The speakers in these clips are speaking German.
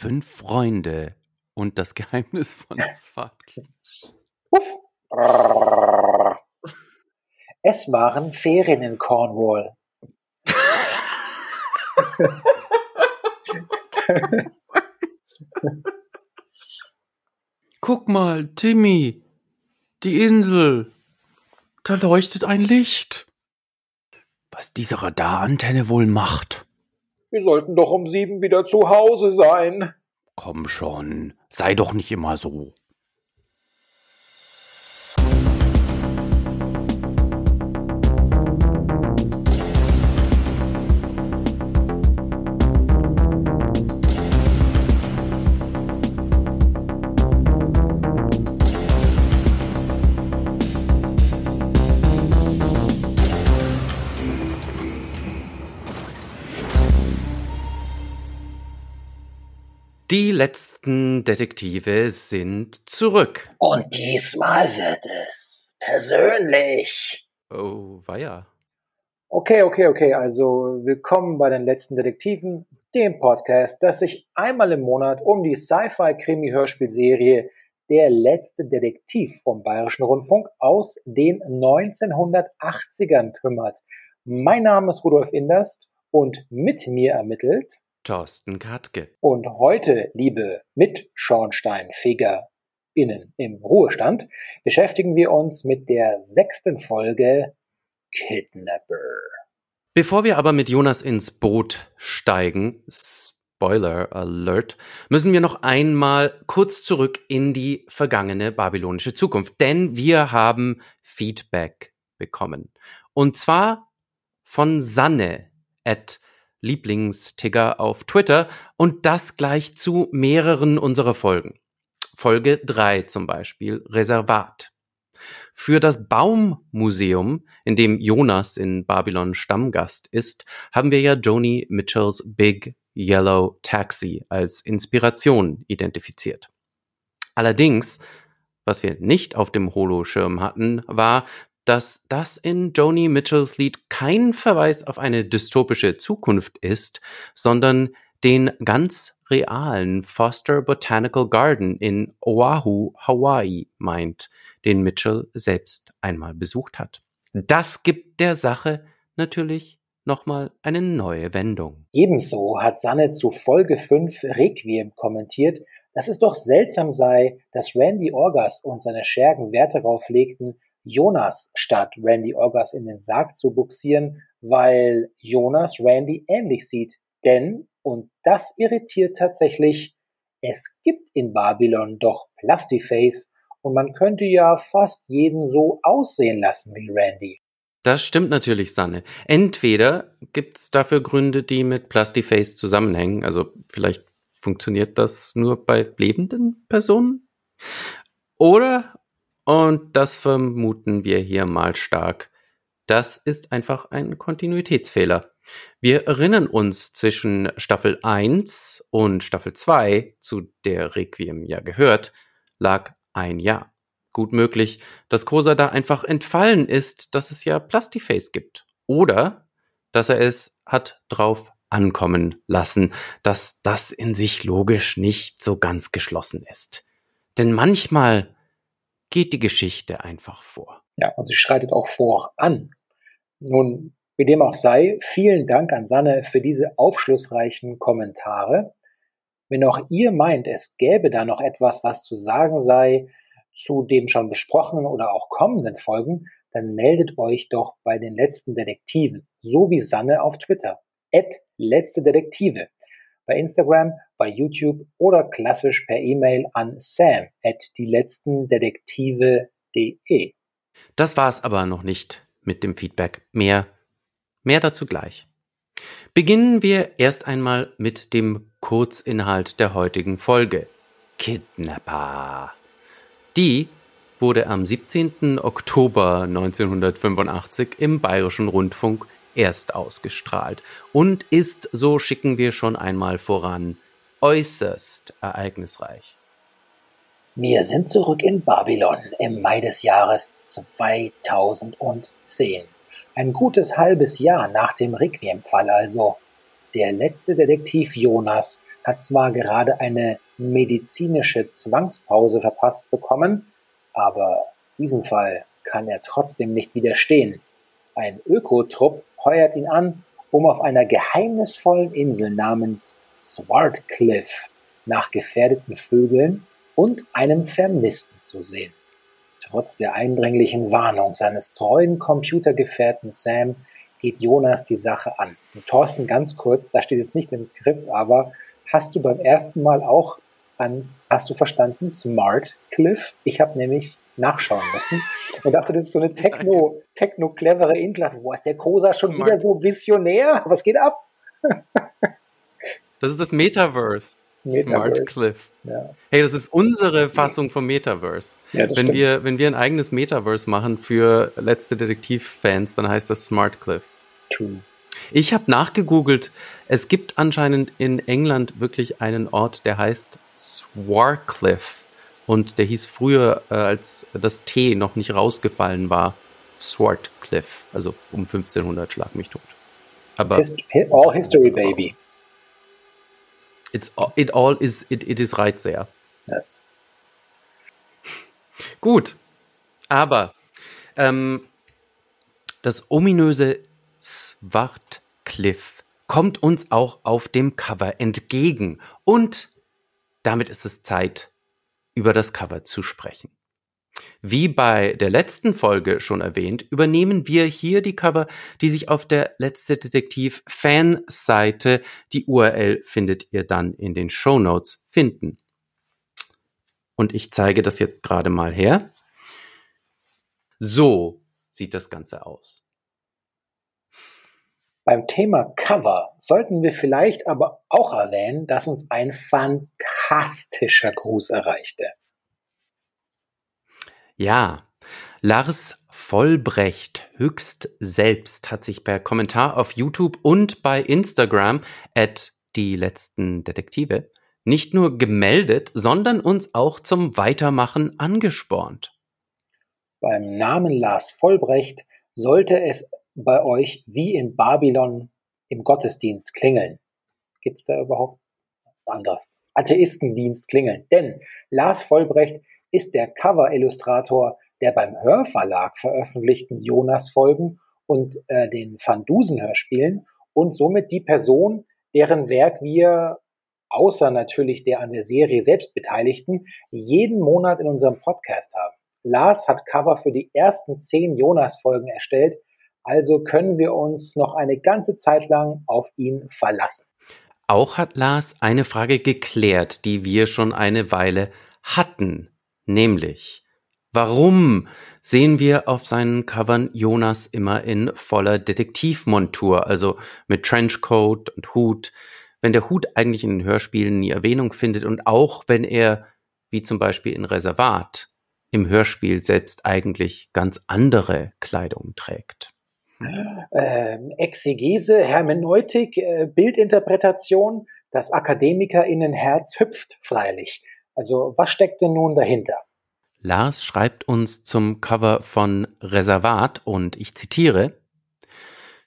Fünf Freunde und das Geheimnis von Zwartklinsch. Es waren Ferien in Cornwall. Guck mal, Timmy, die Insel. Da leuchtet ein Licht. Was diese Radarantenne wohl macht. Wir sollten doch um sieben wieder zu Hause sein. Komm schon, sei doch nicht immer so. Die letzten Detektive sind zurück. Und diesmal wird es persönlich. Oh, weia. Okay, okay, okay. Also willkommen bei den letzten Detektiven, dem Podcast, das sich einmal im Monat um die Sci-Fi-Krimi-Hörspielserie Der letzte Detektiv vom Bayerischen Rundfunk aus den 1980ern kümmert. Mein Name ist Rudolf Inderst und mit mir ermittelt Thorsten Katke. Und heute, liebe MitschornsteinfegerInnen im Ruhestand, beschäftigen wir uns mit der sechsten Folge Kidnapper. Bevor wir aber mit Jonas ins Boot steigen, Spoiler Alert, müssen wir noch einmal kurz zurück in die vergangene babylonische Zukunft, denn wir haben Feedback bekommen. Und zwar von Sanne at Lieblingstigger auf Twitter und das gleich zu mehreren unserer Folgen. Folge 3 zum Beispiel, Reservat. Für das Baumuseum, in dem Jonas in Babylon Stammgast ist, haben wir ja Joni Mitchells Big Yellow Taxi als Inspiration identifiziert. Allerdings, was wir nicht auf dem Holoschirm hatten, war, dass das in Joni Mitchells Lied kein Verweis auf eine dystopische Zukunft ist, sondern den ganz realen Foster Botanical Garden in Oahu, Hawaii meint, den Mitchell selbst einmal besucht hat. Das gibt der Sache natürlich nochmal eine neue Wendung. Ebenso hat Sanne zu Folge 5 Requiem kommentiert, dass es doch seltsam sei, dass Randy Orgas und seine Schergen Wert darauf legten, Jonas statt Randy Orgas in den Sarg zu buxieren, weil Jonas Randy ähnlich sieht. Denn, und das irritiert tatsächlich, es gibt in Babylon doch Plastiface und man könnte ja fast jeden so aussehen lassen wie Randy. Das stimmt natürlich, Sanne. Entweder gibt es dafür Gründe, die mit Plastiface zusammenhängen. Also vielleicht funktioniert das nur bei lebenden Personen. Oder und das vermuten wir hier mal stark. Das ist einfach ein Kontinuitätsfehler. Wir erinnern uns zwischen Staffel 1 und Staffel 2, zu der Requiem ja gehört, lag ein Jahr. Gut möglich, dass Kosa da einfach entfallen ist, dass es ja Plastiface gibt. Oder dass er es hat drauf ankommen lassen, dass das in sich logisch nicht so ganz geschlossen ist. Denn manchmal geht die Geschichte einfach vor. Ja, und sie schreitet auch voran. Nun, wie dem auch sei, vielen Dank an Sanne für diese aufschlussreichen Kommentare. Wenn auch ihr meint, es gäbe da noch etwas, was zu sagen sei zu dem schon besprochenen oder auch kommenden Folgen, dann meldet euch doch bei den letzten Detektiven, so wie Sanne auf Twitter. Letzte Detektive bei Instagram, bei YouTube oder klassisch per E-Mail an sam at dieletztendetektive.de. Das war's aber noch nicht mit dem Feedback. Mehr, mehr dazu gleich. Beginnen wir erst einmal mit dem Kurzinhalt der heutigen Folge. Kidnapper. Die wurde am 17. Oktober 1985 im Bayerischen Rundfunk erst ausgestrahlt und ist, so schicken wir schon einmal voran, äußerst ereignisreich. Wir sind zurück in Babylon im Mai des Jahres 2010. Ein gutes halbes Jahr nach dem Requiem-Fall also. Der letzte Detektiv Jonas hat zwar gerade eine medizinische Zwangspause verpasst bekommen, aber diesem Fall kann er trotzdem nicht widerstehen. Ein Ökotrupp heuert ihn an, um auf einer geheimnisvollen Insel namens Swartcliffe nach gefährdeten Vögeln und einem Vermissten zu sehen. Trotz der eindringlichen Warnung seines treuen Computergefährten Sam geht Jonas die Sache an. Und Thorsten, ganz kurz, da steht jetzt nicht im Skript, aber hast du beim ersten Mal auch ans, hast du verstanden, Smart Cliff? Ich habe nämlich nachschauen müssen und dachte, das ist so eine Techno, Techno clevere Inklasse. Wo ist der Kosa schon Smart. wieder so visionär? Was geht ab? das ist das Metaverse. Smart Cliff. Ja. Hey, das ist unsere Fassung vom Metaverse. Ja, wenn, wir, wenn wir ein eigenes Metaverse machen für letzte Detektiv-Fans, dann heißt das Smart Cliff. True. Ich habe nachgegoogelt. Es gibt anscheinend in England wirklich einen Ort, der heißt Swarcliffe. Und der hieß früher, äh, als das T noch nicht rausgefallen war, Swartcliffe. Also um 1500 schlag mich tot. Aber Hist all history, baby. It's, it all is, it, it is right there. Yes. Gut. Aber ähm, das ominöse Swartcliffe kommt uns auch auf dem Cover entgegen. Und damit ist es Zeit, über das Cover zu sprechen. Wie bei der letzten Folge schon erwähnt, übernehmen wir hier die Cover, die sich auf der letzte Detektiv Fanseite, die URL findet ihr dann in den Show Notes finden. Und ich zeige das jetzt gerade mal her. So sieht das Ganze aus. Beim Thema Cover sollten wir vielleicht aber auch erwähnen, dass uns ein fantastischer Gruß erreichte. Ja, Lars Vollbrecht höchst selbst hat sich per Kommentar auf YouTube und bei Instagram at die letzten Detektive nicht nur gemeldet, sondern uns auch zum Weitermachen angespornt. Beim Namen Lars Vollbrecht sollte es bei euch wie in Babylon im Gottesdienst klingeln. Gibt es da überhaupt was anderes? Atheistendienst klingeln. Denn Lars Vollbrecht ist der Cover-Illustrator der beim Hörverlag veröffentlichten Jonas-Folgen und äh, den Van Dusen-Hörspielen und somit die Person, deren Werk wir außer natürlich der an der Serie selbst Beteiligten jeden Monat in unserem Podcast haben. Lars hat Cover für die ersten zehn Jonas-Folgen erstellt, also können wir uns noch eine ganze Zeit lang auf ihn verlassen. Auch hat Lars eine Frage geklärt, die wir schon eine Weile hatten. Nämlich, warum sehen wir auf seinen Covern Jonas immer in voller Detektivmontur, also mit Trenchcoat und Hut, wenn der Hut eigentlich in den Hörspielen nie Erwähnung findet und auch wenn er, wie zum Beispiel in Reservat, im Hörspiel selbst eigentlich ganz andere Kleidung trägt. Ähm, Exegese, Hermeneutik, äh, Bildinterpretation, das AkademikerInnenherz hüpft freilich. Also was steckt denn nun dahinter? Lars schreibt uns zum Cover von Reservat und ich zitiere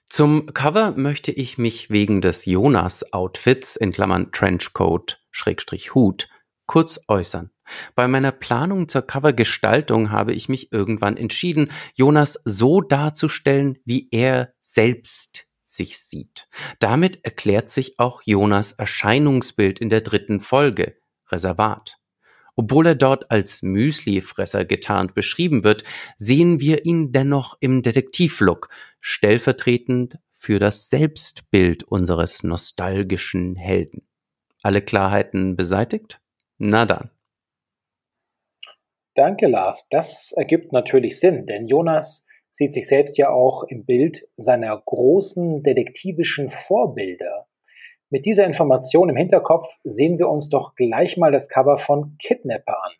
Zum Cover möchte ich mich wegen des Jonas-Outfits in Klammern Trenchcoat Schrägstrich Hut kurz äußern. Bei meiner Planung zur Covergestaltung habe ich mich irgendwann entschieden, Jonas so darzustellen, wie er selbst sich sieht. Damit erklärt sich auch Jonas Erscheinungsbild in der dritten Folge, Reservat. Obwohl er dort als Müslifresser getarnt beschrieben wird, sehen wir ihn dennoch im Detektivlook, stellvertretend für das Selbstbild unseres nostalgischen Helden. Alle Klarheiten beseitigt? Na dann. Danke, Lars. Das ergibt natürlich Sinn, denn Jonas sieht sich selbst ja auch im Bild seiner großen detektivischen Vorbilder mit dieser Information im Hinterkopf sehen wir uns doch gleich mal das Cover von Kidnapper an.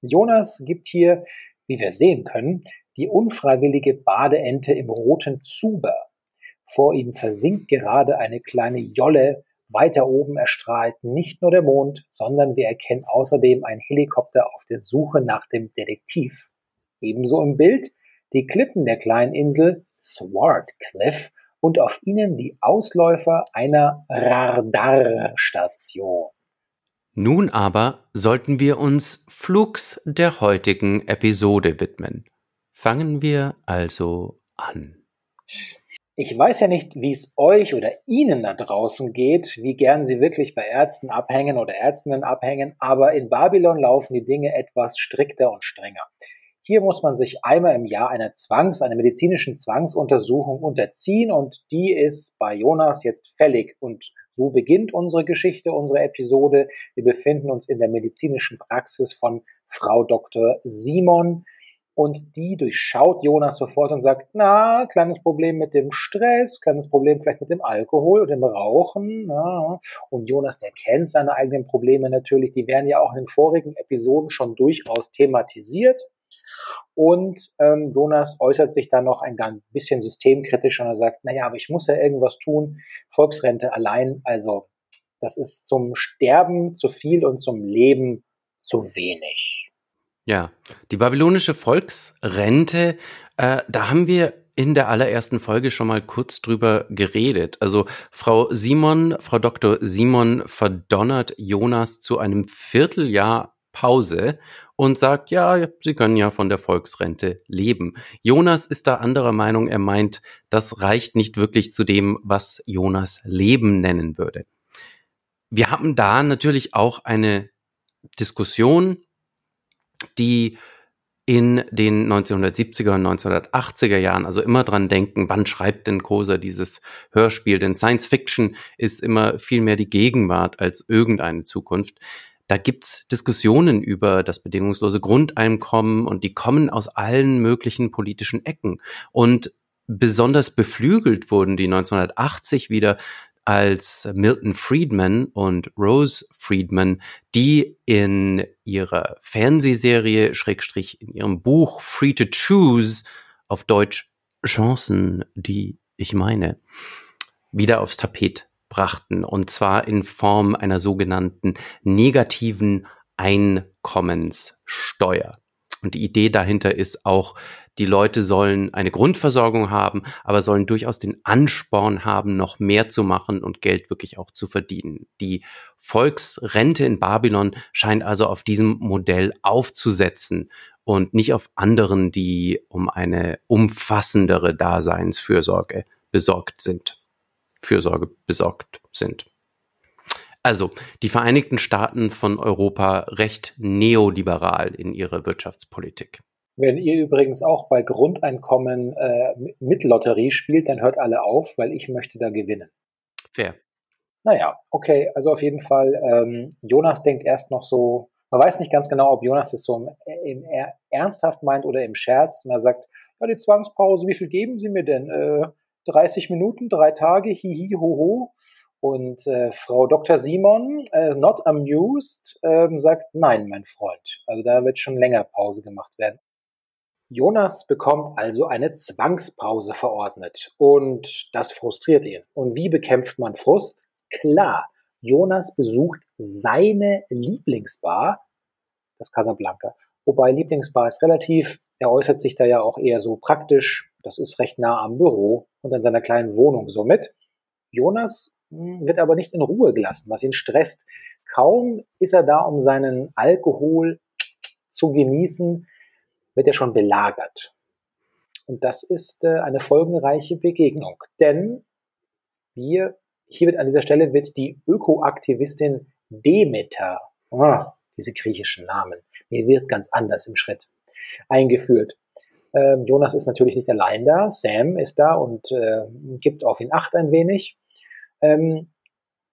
Jonas gibt hier, wie wir sehen können, die unfreiwillige Badeente im roten Zuber. Vor ihm versinkt gerade eine kleine Jolle, weiter oben erstrahlt nicht nur der Mond, sondern wir erkennen außerdem einen Helikopter auf der Suche nach dem Detektiv. Ebenso im Bild die Klippen der kleinen Insel Swart Cliff und auf ihnen die Ausläufer einer Radarstation. Nun aber sollten wir uns Flugs der heutigen Episode widmen. Fangen wir also an. Ich weiß ja nicht, wie es euch oder Ihnen da draußen geht, wie gern Sie wirklich bei Ärzten abhängen oder Ärztinnen abhängen, aber in Babylon laufen die Dinge etwas strikter und strenger. Hier muss man sich einmal im Jahr einer Zwangs-, einer medizinischen Zwangsuntersuchung unterziehen und die ist bei Jonas jetzt fällig. Und so beginnt unsere Geschichte, unsere Episode. Wir befinden uns in der medizinischen Praxis von Frau Dr. Simon und die durchschaut Jonas sofort und sagt, na, kleines Problem mit dem Stress, kleines Problem vielleicht mit dem Alkohol und dem Rauchen. Na. Und Jonas, der kennt seine eigenen Probleme natürlich, die werden ja auch in den vorigen Episoden schon durchaus thematisiert. Und ähm, Jonas äußert sich dann noch ein ganz bisschen systemkritisch und er sagt, naja, aber ich muss ja irgendwas tun. Volksrente allein, also das ist zum Sterben zu viel und zum Leben zu wenig. Ja, die babylonische Volksrente, äh, da haben wir in der allerersten Folge schon mal kurz drüber geredet. Also Frau Simon, Frau Dr. Simon verdonnert Jonas zu einem Vierteljahr Pause und sagt, ja, Sie können ja von der Volksrente leben. Jonas ist da anderer Meinung. Er meint, das reicht nicht wirklich zu dem, was Jonas Leben nennen würde. Wir haben da natürlich auch eine Diskussion, die in den 1970er und 1980er Jahren, also immer dran denken, wann schreibt denn Kosa dieses Hörspiel? Denn Science Fiction ist immer viel mehr die Gegenwart als irgendeine Zukunft. Da gibt's Diskussionen über das bedingungslose Grundeinkommen und die kommen aus allen möglichen politischen Ecken. Und besonders beflügelt wurden die 1980 wieder als Milton Friedman und Rose Friedman, die in ihrer Fernsehserie, Schrägstrich in ihrem Buch Free to Choose, auf Deutsch Chancen, die ich meine, wieder aufs Tapet brachten, und zwar in Form einer sogenannten negativen Einkommenssteuer. Und die Idee dahinter ist auch, die Leute sollen eine Grundversorgung haben, aber sollen durchaus den Ansporn haben, noch mehr zu machen und Geld wirklich auch zu verdienen. Die Volksrente in Babylon scheint also auf diesem Modell aufzusetzen und nicht auf anderen, die um eine umfassendere Daseinsfürsorge besorgt sind. Fürsorge besorgt sind. Also die Vereinigten Staaten von Europa recht neoliberal in ihrer Wirtschaftspolitik. Wenn ihr übrigens auch bei Grundeinkommen äh, mit Lotterie spielt, dann hört alle auf, weil ich möchte da gewinnen. Fair. Naja, okay, also auf jeden Fall, ähm, Jonas denkt erst noch so, man weiß nicht ganz genau, ob Jonas es so im, im, ernsthaft meint oder im Scherz. Und er sagt, ja, die Zwangspause, wie viel geben Sie mir denn? Äh, 30 Minuten, drei Tage, hihi, hoho. Und äh, Frau Dr. Simon, äh, not amused, äh, sagt, nein, mein Freund. Also da wird schon länger Pause gemacht werden. Jonas bekommt also eine Zwangspause verordnet und das frustriert ihn. Und wie bekämpft man Frust? Klar, Jonas besucht seine Lieblingsbar, das Casablanca. Wobei Lieblingsbar ist relativ, er äußert sich da ja auch eher so praktisch, das ist recht nah am Büro und an seiner kleinen Wohnung somit. Jonas hm, wird aber nicht in Ruhe gelassen, was ihn stresst. Kaum ist er da, um seinen Alkohol zu genießen, wird er schon belagert. Und das ist äh, eine folgenreiche Begegnung. Denn wir, hier wird an dieser Stelle wird die Ökoaktivistin Demeter, oh, diese griechischen Namen, mir wird ganz anders im Schritt, eingeführt. Ähm, Jonas ist natürlich nicht allein da. Sam ist da und äh, gibt auf ihn Acht ein wenig. Ähm,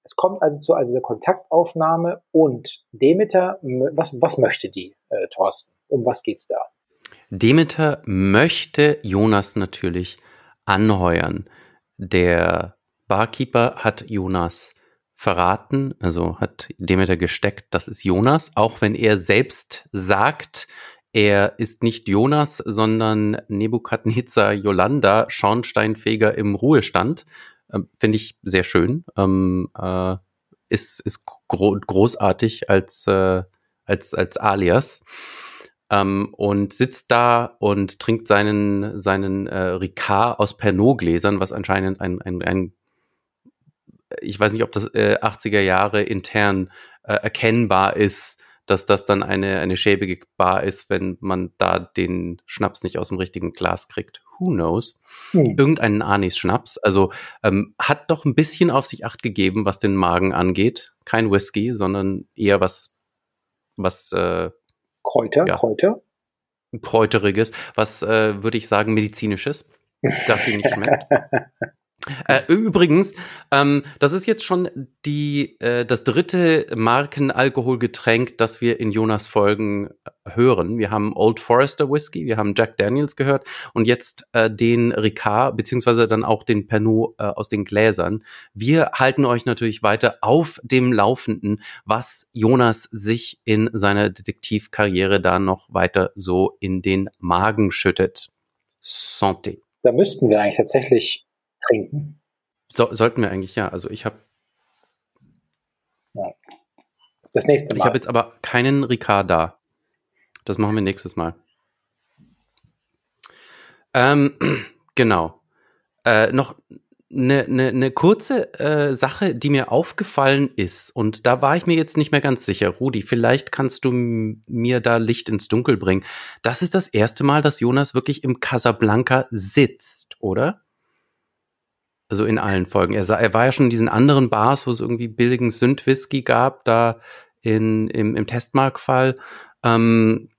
es kommt also zu also der Kontaktaufnahme und Demeter, was, was möchte die, äh, Thorsten? Um was geht's da? Demeter möchte Jonas natürlich anheuern. Der Barkeeper hat Jonas verraten, also hat Demeter gesteckt, das ist Jonas, auch wenn er selbst sagt, er ist nicht Jonas, sondern Nebukadnezar Yolanda, Schornsteinfeger im Ruhestand. Ähm, Finde ich sehr schön. Ähm, äh, ist ist gro großartig als, äh, als, als Alias. Ähm, und sitzt da und trinkt seinen, seinen äh, Ricard aus Pernod-Gläsern, was anscheinend ein, ein, ein, ich weiß nicht, ob das äh, 80er Jahre intern äh, erkennbar ist, dass das dann eine, eine schäbige Bar ist, wenn man da den Schnaps nicht aus dem richtigen Glas kriegt. Who knows? Hm. Irgendeinen Anis-Schnaps. Also ähm, hat doch ein bisschen auf sich acht gegeben, was den Magen angeht. Kein Whisky, sondern eher was, was äh, Kräuter, ja, Kräuter. Kräuteriges, was äh, würde ich sagen, medizinisches, das sie nicht schmeckt. Äh, übrigens, ähm, das ist jetzt schon die, äh, das dritte Markenalkoholgetränk, das wir in Jonas Folgen äh, hören. Wir haben Old Forester Whisky, wir haben Jack Daniels gehört und jetzt äh, den Ricard, beziehungsweise dann auch den Pernod äh, aus den Gläsern. Wir halten euch natürlich weiter auf dem Laufenden, was Jonas sich in seiner Detektivkarriere da noch weiter so in den Magen schüttet. Santé. Da müssten wir eigentlich tatsächlich trinken? So, sollten wir eigentlich, ja. Also ich habe. Ja. Das nächste Mal. Ich habe jetzt aber keinen Ricard da. Das machen wir nächstes Mal. Ähm, genau. Äh, noch eine, eine, eine kurze äh, Sache, die mir aufgefallen ist, und da war ich mir jetzt nicht mehr ganz sicher. Rudi, vielleicht kannst du mir da Licht ins Dunkel bringen. Das ist das erste Mal, dass Jonas wirklich im Casablanca sitzt, oder? Also in allen Folgen. Er, er war ja schon in diesen anderen Bars, wo es irgendwie billigen Sünd-Whisky gab, da in, im, im Testmark-Fall. Ähm,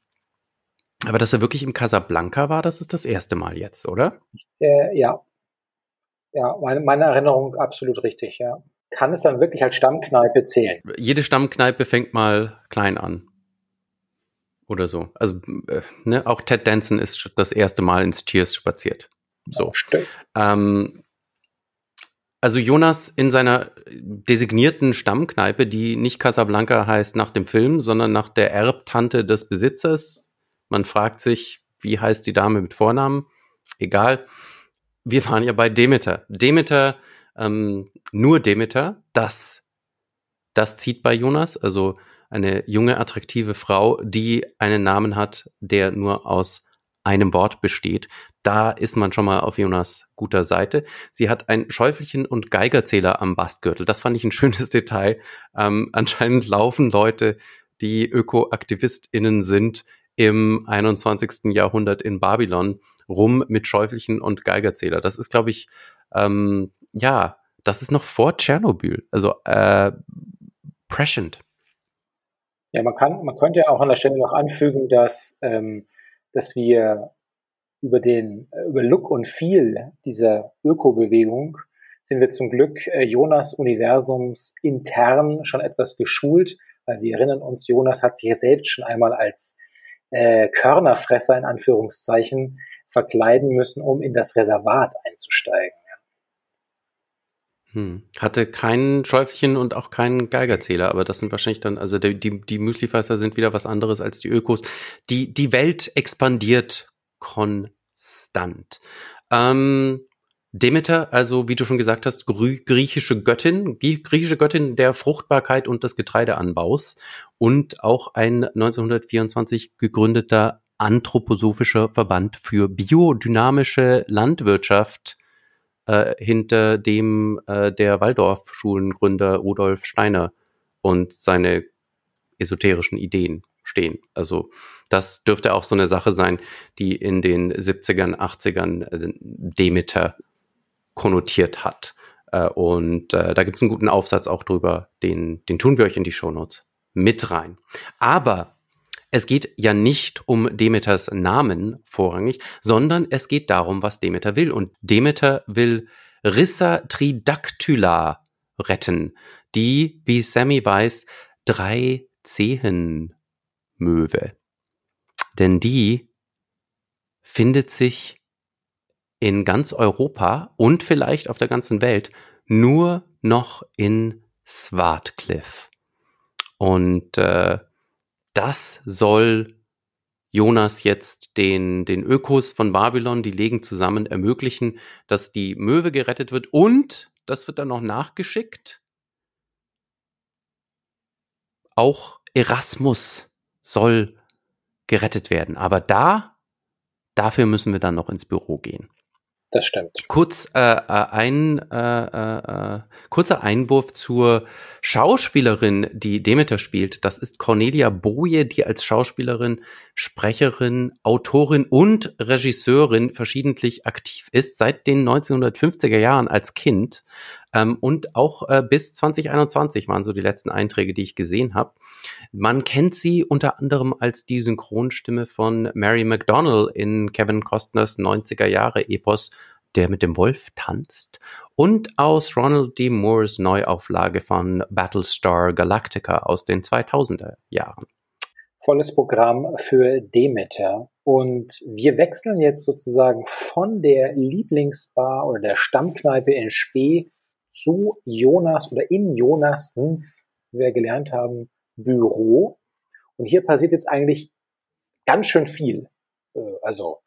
aber dass er wirklich im Casablanca war, das ist das erste Mal jetzt, oder? Äh, ja. Ja, meine, meine Erinnerung absolut richtig, ja. Kann es dann wirklich als Stammkneipe zählen? Jede Stammkneipe fängt mal klein an. Oder so. Also, äh, ne, auch Ted Danson ist das erste Mal ins Cheers spaziert. So. Ja, ähm, also Jonas in seiner designierten Stammkneipe, die nicht Casablanca heißt nach dem Film, sondern nach der Erbtante des Besitzers. Man fragt sich, wie heißt die Dame mit Vornamen? Egal. Wir waren ja bei Demeter. Demeter, ähm, nur Demeter, das, das zieht bei Jonas. Also eine junge, attraktive Frau, die einen Namen hat, der nur aus einem Wort besteht da ist man schon mal auf Jonas guter Seite. Sie hat ein Schäufelchen und Geigerzähler am Bastgürtel. Das fand ich ein schönes Detail. Ähm, anscheinend laufen Leute, die Ökoaktivistinnen sind, im 21. Jahrhundert in Babylon rum mit Schäufelchen und Geigerzähler. Das ist, glaube ich, ähm, ja, das ist noch vor Tschernobyl. Also äh, prescient. Ja, man kann, man könnte ja auch an der Stelle noch anfügen, dass, ähm, dass wir über den, äh, über Look und Feel dieser Ökobewegung sind wir zum Glück äh, Jonas Universums intern schon etwas geschult, weil wir erinnern uns, Jonas hat sich ja selbst schon einmal als äh, Körnerfresser in Anführungszeichen verkleiden müssen, um in das Reservat einzusteigen. Hm. Hatte kein Schäufchen und auch keinen Geigerzähler, aber das sind wahrscheinlich dann, also die, die, die Müslifresser sind wieder was anderes als die Ökos. Die, die Welt expandiert konstant. Ähm, Demeter, also wie du schon gesagt hast, griechische Göttin, griechische Göttin der Fruchtbarkeit und des Getreideanbaus und auch ein 1924 gegründeter anthroposophischer Verband für biodynamische Landwirtschaft, äh, hinter dem äh, der Waldorf-Schulengründer Rudolf Steiner und seine esoterischen Ideen stehen. Also das dürfte auch so eine Sache sein, die in den 70ern, 80ern äh, Demeter konnotiert hat. Äh, und äh, da gibt es einen guten Aufsatz auch drüber, den, den tun wir euch in die Shownotes mit rein. Aber es geht ja nicht um Demeters Namen vorrangig, sondern es geht darum, was Demeter will. Und Demeter will Rissa tridactyla retten, die, wie Sammy weiß, drei Zehen Möwe. Denn die findet sich in ganz Europa und vielleicht auf der ganzen Welt nur noch in Swartcliffe. Und äh, das soll Jonas jetzt den, den Ökos von Babylon, die legen zusammen, ermöglichen, dass die Möwe gerettet wird und das wird dann noch nachgeschickt. Auch Erasmus soll gerettet werden. Aber da, dafür müssen wir dann noch ins Büro gehen. Das stimmt. Kurz äh, äh ein äh, äh, äh, kurzer Einwurf zur Schauspielerin, die Demeter spielt. Das ist Cornelia Boje, die als Schauspielerin, Sprecherin, Autorin und Regisseurin verschiedentlich aktiv ist seit den 1950er Jahren als Kind ähm, und auch äh, bis 2021 waren so die letzten Einträge, die ich gesehen habe. Man kennt sie unter anderem als die Synchronstimme von Mary McDonnell in Kevin Costners 90er Jahre Epos der mit dem Wolf tanzt und aus Ronald D. Moores Neuauflage von Battlestar Galactica aus den 2000er Jahren. Volles Programm für Demeter. Und wir wechseln jetzt sozusagen von der Lieblingsbar oder der Stammkneipe in Spee zu Jonas oder in Jonassens, wie wir gelernt haben, Büro. Und hier passiert jetzt eigentlich ganz schön viel. Äh, also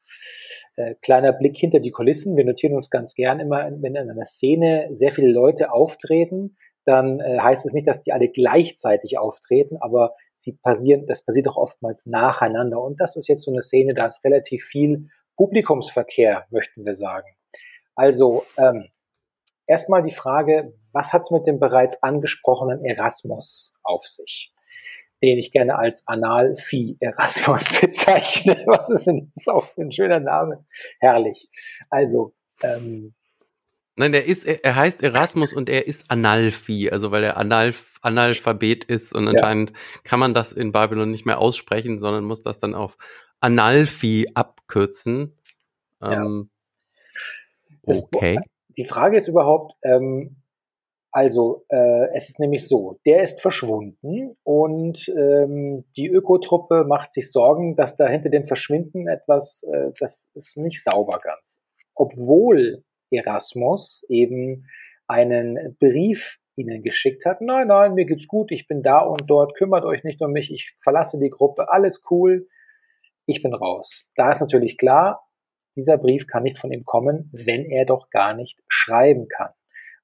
äh, kleiner Blick hinter die Kulissen. Wir notieren uns ganz gern immer, wenn in einer Szene sehr viele Leute auftreten, dann äh, heißt es nicht, dass die alle gleichzeitig auftreten, aber sie passieren, das passiert auch oftmals nacheinander. Und das ist jetzt so eine Szene, da ist relativ viel Publikumsverkehr, möchten wir sagen. Also ähm, erstmal die Frage, was hat es mit dem bereits angesprochenen Erasmus auf sich? den ich gerne als Analphi Erasmus bezeichne. Was ist denn das auch für ein schöner Name? Herrlich. Also, ähm, Nein, er ist, er heißt Erasmus und er ist Analphi, also weil er Analf Analphabet ist und anscheinend ja. kann man das in Babylon nicht mehr aussprechen, sondern muss das dann auf Analphi abkürzen. Ähm, ja. okay. Die Frage ist überhaupt, ähm, also, äh, es ist nämlich so, der ist verschwunden und ähm, die Ökotruppe macht sich Sorgen, dass da hinter dem Verschwinden etwas, äh, das ist nicht sauber ganz. Obwohl Erasmus eben einen Brief ihnen geschickt hat, nein, nein, mir geht's gut, ich bin da und dort, kümmert euch nicht um mich, ich verlasse die Gruppe, alles cool, ich bin raus. Da ist natürlich klar, dieser Brief kann nicht von ihm kommen, wenn er doch gar nicht schreiben kann.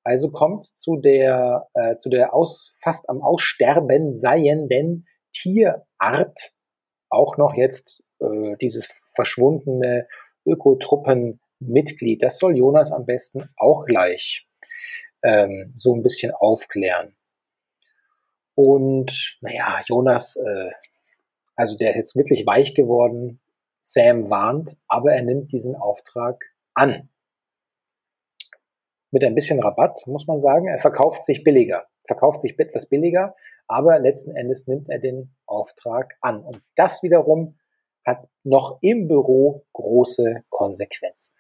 Also kommt zu der, äh, zu der aus, fast am Aussterben seienden Tierart auch noch jetzt äh, dieses verschwundene Ökotruppenmitglied. Das soll Jonas am besten auch gleich ähm, so ein bisschen aufklären. Und naja, Jonas, äh, also der ist jetzt wirklich weich geworden. Sam warnt, aber er nimmt diesen Auftrag an mit ein bisschen Rabatt, muss man sagen. Er verkauft sich billiger, verkauft sich etwas billiger, aber letzten Endes nimmt er den Auftrag an. Und das wiederum hat noch im Büro große Konsequenzen.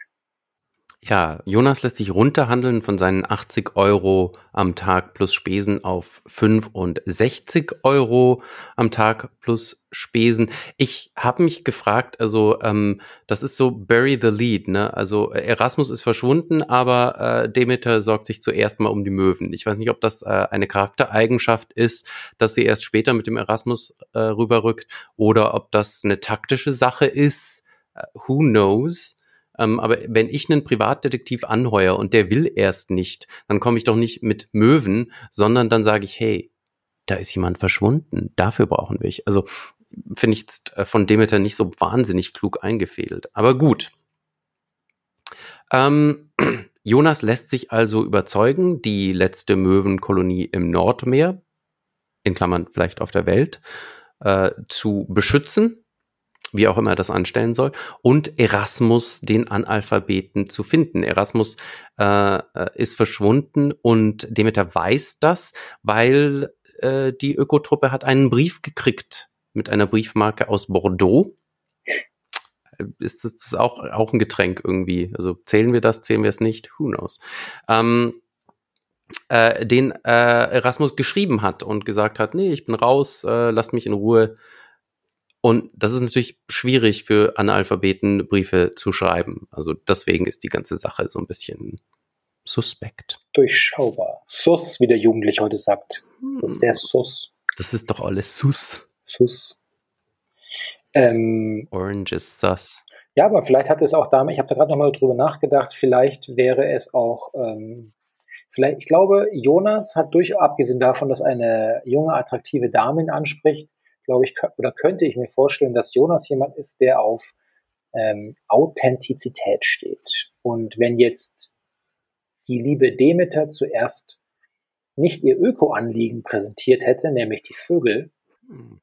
Ja, Jonas lässt sich runterhandeln von seinen 80 Euro am Tag plus Spesen auf 65 Euro am Tag plus Spesen. Ich habe mich gefragt, also ähm, das ist so bury the lead, ne? Also Erasmus ist verschwunden, aber äh, Demeter sorgt sich zuerst mal um die Möwen. Ich weiß nicht, ob das äh, eine Charaktereigenschaft ist, dass sie erst später mit dem Erasmus äh, rüberrückt, oder ob das eine taktische Sache ist. Uh, who knows? Ähm, aber wenn ich einen Privatdetektiv anheuere und der will erst nicht, dann komme ich doch nicht mit Möwen, sondern dann sage ich, hey, da ist jemand verschwunden. Dafür brauchen wir. Ich. Also finde ich jetzt äh, von Demeter nicht so wahnsinnig klug eingefädelt. Aber gut. Ähm, Jonas lässt sich also überzeugen, die letzte Möwenkolonie im Nordmeer, in Klammern vielleicht auf der Welt, äh, zu beschützen wie auch immer er das anstellen soll, und Erasmus, den Analphabeten, zu finden. Erasmus äh, äh, ist verschwunden und Demeter weiß das, weil äh, die Ökotruppe hat einen Brief gekriegt mit einer Briefmarke aus Bordeaux. Ist das, auch, auch ein Getränk irgendwie? Also zählen wir das, zählen wir es nicht? Who knows? Ähm, äh, den äh, Erasmus geschrieben hat und gesagt hat, nee, ich bin raus, äh, lasst mich in Ruhe, und das ist natürlich schwierig für Analphabeten Briefe zu schreiben. Also deswegen ist die ganze Sache so ein bisschen suspekt. Durchschaubar. Sus, wie der Jugendliche heute sagt. Das ist sehr sus. Das ist doch alles sus. Sus. Ähm, Orange is sus. Ja, aber vielleicht hat es auch damit, ich habe da gerade nochmal drüber nachgedacht, vielleicht wäre es auch, ähm, vielleicht, ich glaube, Jonas hat durch, abgesehen davon, dass eine junge, attraktive Dame ihn anspricht, glaube ich, oder könnte ich mir vorstellen, dass Jonas jemand ist, der auf ähm, Authentizität steht. Und wenn jetzt die liebe Demeter zuerst nicht ihr Öko-Anliegen präsentiert hätte, nämlich die Vögel, mhm.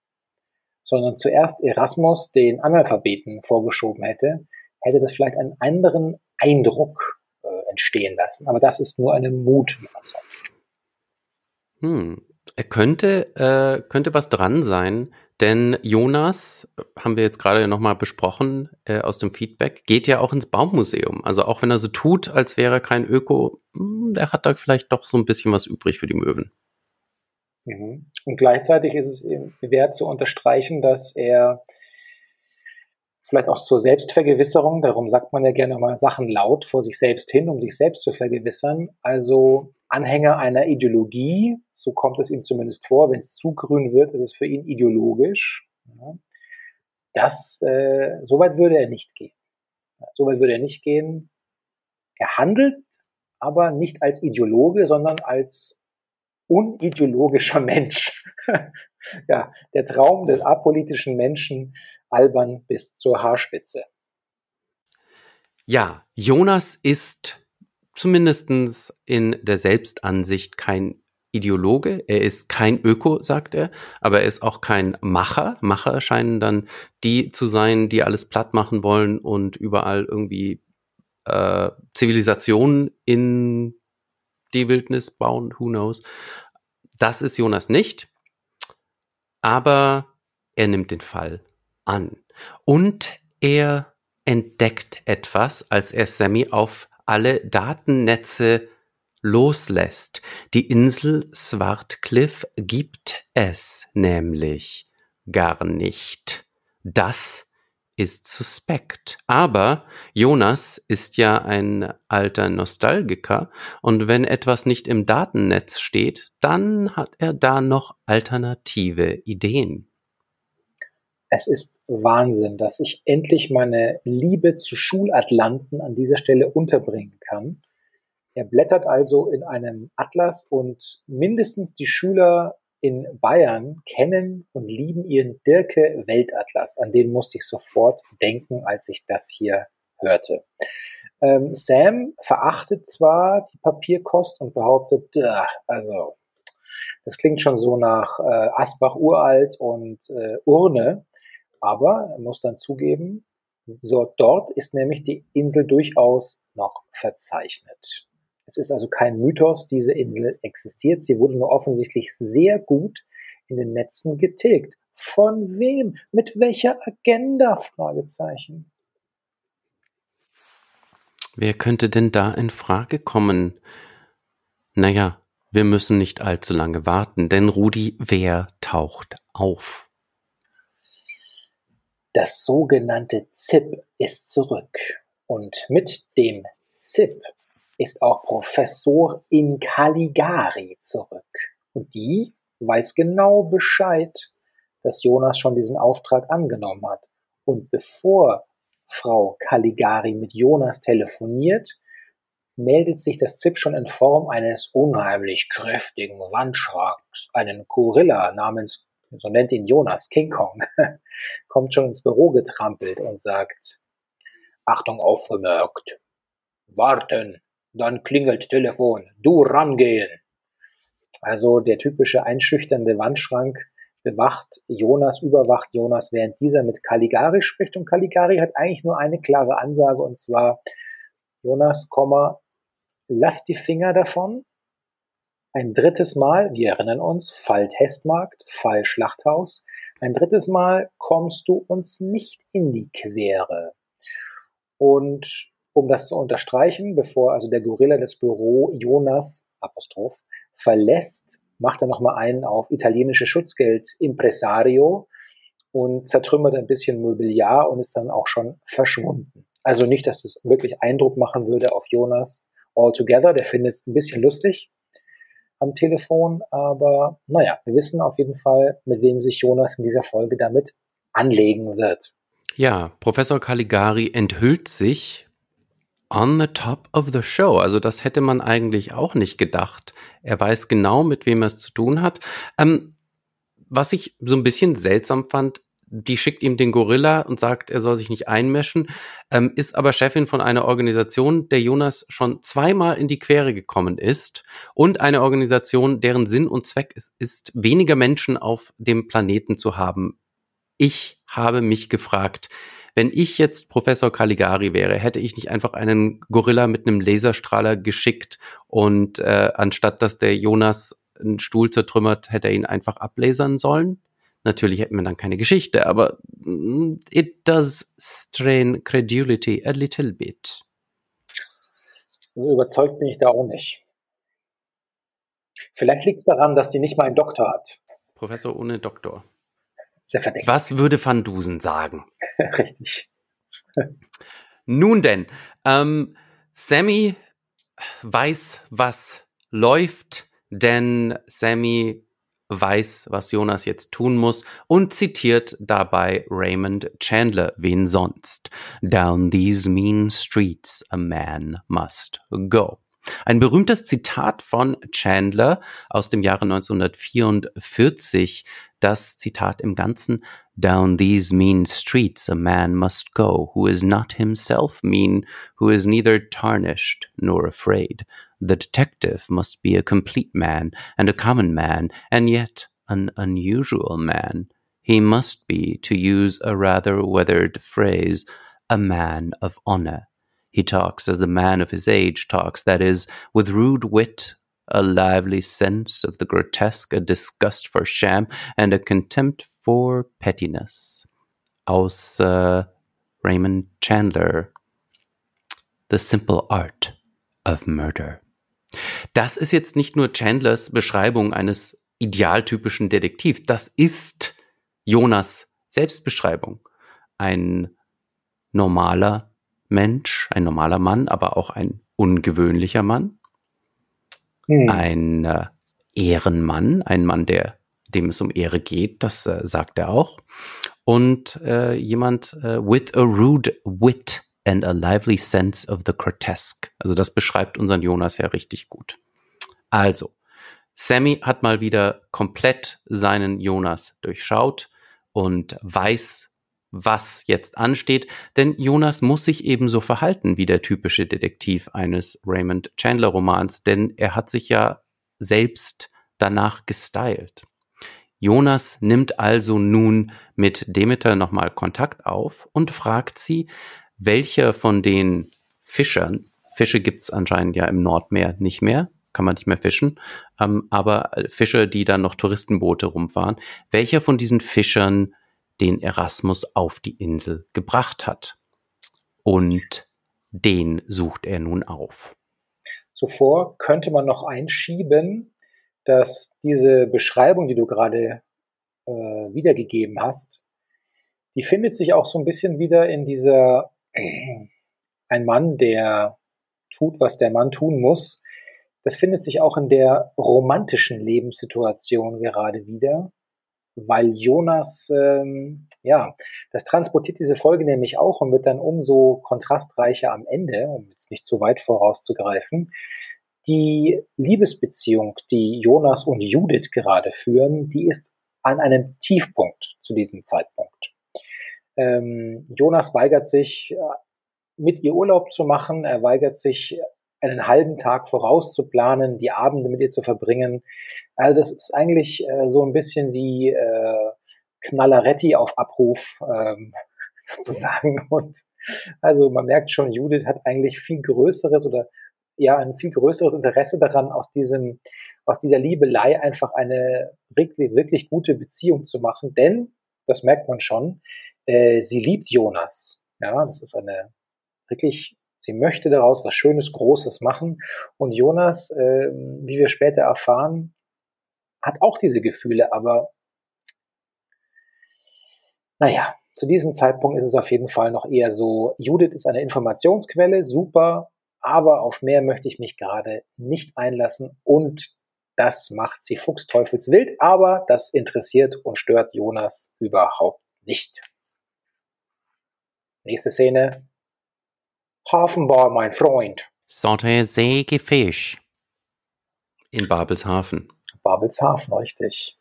sondern zuerst Erasmus den Analphabeten vorgeschoben hätte, hätte das vielleicht einen anderen Eindruck äh, entstehen lassen. Aber das ist nur eine Mutmaßung. Hm. Könnte, äh, könnte was dran sein, denn Jonas, haben wir jetzt gerade nochmal besprochen äh, aus dem Feedback, geht ja auch ins Baummuseum. Also auch wenn er so tut, als wäre er kein Öko, hm, der hat da vielleicht doch so ein bisschen was übrig für die Möwen. Mhm. Und gleichzeitig ist es wert zu unterstreichen, dass er vielleicht auch zur Selbstvergewisserung, darum sagt man ja gerne mal Sachen laut vor sich selbst hin, um sich selbst zu vergewissern. Also Anhänger einer Ideologie, so kommt es ihm zumindest vor, wenn es zu grün wird, ist es für ihn ideologisch. Das, äh, so weit würde er nicht gehen. So weit würde er nicht gehen. Er handelt aber nicht als Ideologe, sondern als unideologischer Mensch. ja, der Traum des apolitischen Menschen, albern bis zur Haarspitze. Ja, Jonas ist zumindestens in der Selbstansicht kein Ideologe, er ist kein Öko, sagt er, aber er ist auch kein Macher. Macher scheinen dann die zu sein, die alles platt machen wollen und überall irgendwie äh, Zivilisationen in die Wildnis bauen, who knows. Das ist Jonas nicht, aber er nimmt den Fall an. Und er entdeckt etwas, als er Sammy auf alle Datennetze loslässt. Die Insel Swartcliff gibt es nämlich gar nicht. Das ist suspekt. Aber Jonas ist ja ein alter Nostalgiker und wenn etwas nicht im Datennetz steht, dann hat er da noch alternative Ideen. Es ist Wahnsinn, dass ich endlich meine Liebe zu Schulatlanten an dieser Stelle unterbringen kann. Er blättert also in einem Atlas und mindestens die Schüler in Bayern kennen und lieben ihren Dirke Weltatlas. An den musste ich sofort denken, als ich das hier hörte. Ähm, Sam verachtet zwar die Papierkost und behauptet, also das klingt schon so nach äh, Asbach uralt und äh, Urne. Aber er muss dann zugeben, so, dort ist nämlich die Insel durchaus noch verzeichnet. Es ist also kein Mythos, diese Insel existiert. Sie wurde nur offensichtlich sehr gut in den Netzen getilgt. Von wem? Mit welcher Agenda? Fragezeichen. Wer könnte denn da in Frage kommen? Naja, wir müssen nicht allzu lange warten, denn Rudi, wer taucht auf? Das sogenannte ZIP ist zurück. Und mit dem ZIP ist auch Professorin Caligari zurück. Und die weiß genau Bescheid, dass Jonas schon diesen Auftrag angenommen hat. Und bevor Frau Caligari mit Jonas telefoniert, meldet sich das ZIP schon in Form eines unheimlich kräftigen Wandschranks, einen Gorilla namens so nennt ihn Jonas, King Kong, kommt schon ins Büro getrampelt und sagt, Achtung aufgemerkt, warten, dann klingelt Telefon, du rangehen. Also der typische einschüchternde Wandschrank bewacht Jonas, überwacht Jonas, während dieser mit Caligari spricht. Und Caligari hat eigentlich nur eine klare Ansage und zwar, Jonas, Komma, lass die Finger davon, ein drittes Mal, wir erinnern uns, Fall Testmarkt, Fall Schlachthaus. Ein drittes Mal kommst du uns nicht in die Quere. Und um das zu unterstreichen, bevor also der Gorilla das Büro Jonas, Apostroph, verlässt, macht er nochmal einen auf italienische Schutzgeld Impresario und zertrümmert ein bisschen Mobiliar und ist dann auch schon verschwunden. Also nicht, dass es wirklich Eindruck machen würde auf Jonas altogether. Der findet es ein bisschen lustig, am Telefon. Aber naja, wir wissen auf jeden Fall, mit wem sich Jonas in dieser Folge damit anlegen wird. Ja, Professor Caligari enthüllt sich on the top of the show. Also das hätte man eigentlich auch nicht gedacht. Er weiß genau, mit wem er es zu tun hat. Ähm, was ich so ein bisschen seltsam fand, die schickt ihm den Gorilla und sagt, er soll sich nicht einmischen, ähm, ist aber Chefin von einer Organisation, der Jonas schon zweimal in die Quere gekommen ist und eine Organisation, deren Sinn und Zweck es ist, weniger Menschen auf dem Planeten zu haben. Ich habe mich gefragt, wenn ich jetzt Professor Caligari wäre, hätte ich nicht einfach einen Gorilla mit einem Laserstrahler geschickt und äh, anstatt dass der Jonas einen Stuhl zertrümmert, hätte er ihn einfach ablasern sollen? Natürlich hätten wir dann keine Geschichte, aber mm, it does strain credulity a little bit. Also überzeugt bin ich da auch nicht. Vielleicht liegt es daran, dass die nicht mal einen Doktor hat. Professor ohne Doktor. Sehr verdächtig. Was würde Van Dusen sagen? Richtig. Nun denn, ähm, Sammy weiß, was läuft, denn Sammy weiß, was Jonas jetzt tun muss und zitiert dabei Raymond Chandler, wen sonst. Down these mean streets a man must go. Ein berühmtes Zitat von Chandler aus dem Jahre 1944, das Zitat im Ganzen Down these mean streets a man must go, who is not himself mean, who is neither tarnished nor afraid. The detective must be a complete man and a common man, and yet an unusual man. He must be, to use a rather weathered phrase, a man of honor. He talks as the man of his age talks, that is, with rude wit, a lively sense of the grotesque, a disgust for sham, and a contempt for pettiness. Aus uh, Raymond Chandler, The Simple Art of Murder. Das ist jetzt nicht nur Chandlers Beschreibung eines idealtypischen Detektivs, das ist Jonas Selbstbeschreibung. Ein normaler Mensch, ein normaler Mann, aber auch ein ungewöhnlicher Mann. Hm. Ein äh, Ehrenmann, ein Mann, der dem es um Ehre geht, das äh, sagt er auch. Und äh, jemand äh, with a rude wit and a lively sense of the grotesque. Also das beschreibt unseren Jonas ja richtig gut. Also, Sammy hat mal wieder komplett seinen Jonas durchschaut und weiß, was jetzt ansteht, denn Jonas muss sich ebenso verhalten wie der typische Detektiv eines Raymond Chandler Romans, denn er hat sich ja selbst danach gestylt. Jonas nimmt also nun mit Demeter nochmal Kontakt auf und fragt sie, welcher von den Fischern, Fische gibt's anscheinend ja im Nordmeer nicht mehr, kann man nicht mehr fischen, ähm, aber Fischer, die dann noch Touristenboote rumfahren, welcher von diesen Fischern den Erasmus auf die Insel gebracht hat. Und den sucht er nun auf. Zuvor könnte man noch einschieben, dass diese Beschreibung, die du gerade äh, wiedergegeben hast, die findet sich auch so ein bisschen wieder in dieser ein Mann, der tut, was der Mann tun muss, das findet sich auch in der romantischen Lebenssituation gerade wieder, weil Jonas, ähm, ja, das transportiert diese Folge nämlich auch und wird dann umso kontrastreicher am Ende, um jetzt nicht zu weit vorauszugreifen. Die Liebesbeziehung, die Jonas und Judith gerade führen, die ist an einem Tiefpunkt zu diesem Zeitpunkt. Ähm, Jonas weigert sich, äh, mit ihr Urlaub zu machen. Er weigert sich, einen halben Tag vorauszuplanen, die Abende mit ihr zu verbringen. Also das ist eigentlich äh, so ein bisschen wie äh, Knalleretti auf Abruf ähm, sozusagen. Und also man merkt schon, Judith hat eigentlich viel größeres oder ja ein viel größeres Interesse daran, aus diesem aus dieser Liebelei einfach eine wirklich wirklich gute Beziehung zu machen. Denn das merkt man schon. Äh, sie liebt Jonas. Ja, das ist eine wirklich Sie möchte daraus was Schönes, Großes machen. Und Jonas, äh, wie wir später erfahren, hat auch diese Gefühle, aber naja, zu diesem Zeitpunkt ist es auf jeden Fall noch eher so, Judith ist eine Informationsquelle, super, aber auf mehr möchte ich mich gerade nicht einlassen und das macht sie fuchsteufelswild, aber das interessiert und stört Jonas überhaupt nicht. Nächste Szene, Hafenbar, mein Freund. Saint-Säge Fisch. In Babelshafen. Babelshafen, richtig.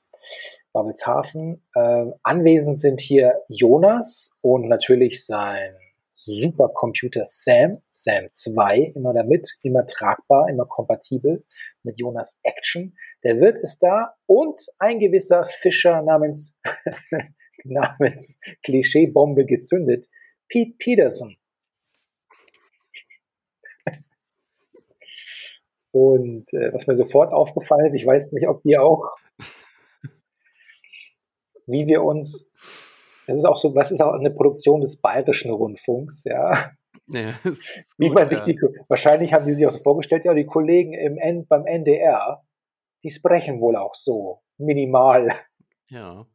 Babelshafen. Äh, anwesend sind hier Jonas und natürlich sein Supercomputer Sam, Sam 2, immer damit, immer tragbar, immer kompatibel mit Jonas Action. Der Wirt ist da und ein gewisser Fischer namens, namens Klischeebombe gezündet, Pete Peterson. Und äh, was mir sofort aufgefallen ist, ich weiß nicht, ob dir auch, wie wir uns das ist auch so, das ist auch eine Produktion des Bayerischen Rundfunks, ja. Ja, Wie gut, man sich ja. die, wahrscheinlich haben die sich auch so vorgestellt, ja, die Kollegen im, beim NDR, die sprechen wohl auch so, minimal. Ja.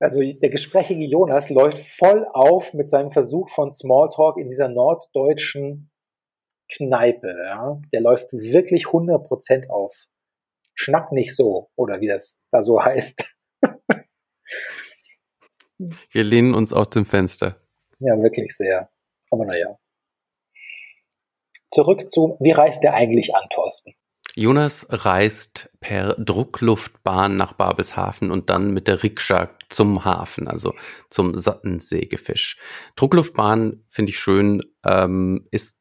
Also der gesprächige Jonas läuft voll auf mit seinem Versuch von Smalltalk in dieser norddeutschen Kneipe. Ja. Der läuft wirklich 100% auf. Schnack nicht so, oder wie das da so heißt. Wir lehnen uns aus dem Fenster. Ja, wirklich sehr. Aber naja. Zurück zu, wie reist der eigentlich an, Thorsten? Jonas reist per Druckluftbahn nach Babelshafen und dann mit der Rikscha zum Hafen, also zum Sattensägefisch. Druckluftbahn finde ich schön, ähm, ist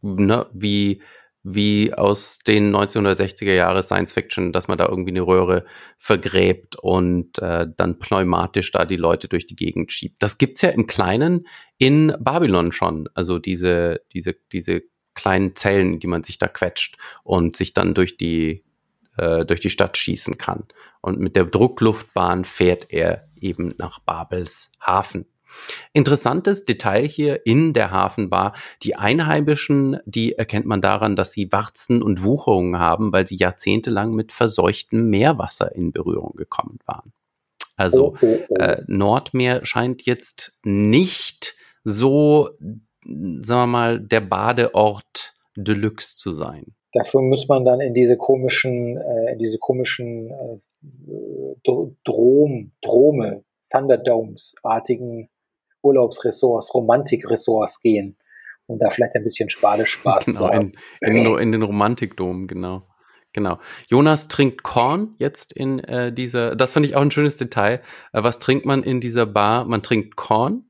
ne, wie wie aus den 1960er Jahre Science Fiction, dass man da irgendwie eine Röhre vergräbt und äh, dann pneumatisch da die Leute durch die Gegend schiebt. Das gibt's ja im Kleinen in Babylon schon. Also diese, diese, diese kleinen Zellen, die man sich da quetscht und sich dann durch die, äh, durch die Stadt schießen kann. Und mit der Druckluftbahn fährt er eben nach Babels Hafen. Interessantes Detail hier in der Hafenbar. Die Einheimischen, die erkennt man daran, dass sie Warzen und Wucherungen haben, weil sie jahrzehntelang mit verseuchtem Meerwasser in Berührung gekommen waren. Also oh, oh, oh. Äh, Nordmeer scheint jetzt nicht so, sagen wir mal, der Badeort Deluxe zu sein. Dafür muss man dann in diese komischen, äh, in diese komischen äh, Drom, Drome, Thunderdomes-artigen Urlaubsressorts, Romantikressorts gehen und da vielleicht ein bisschen Spanisch-Spaß genau, zu haben. In, in, in den Romantikdom, genau. Genau. Jonas trinkt Korn jetzt in äh, dieser, das fand ich auch ein schönes Detail. Äh, was trinkt man in dieser Bar? Man trinkt Korn,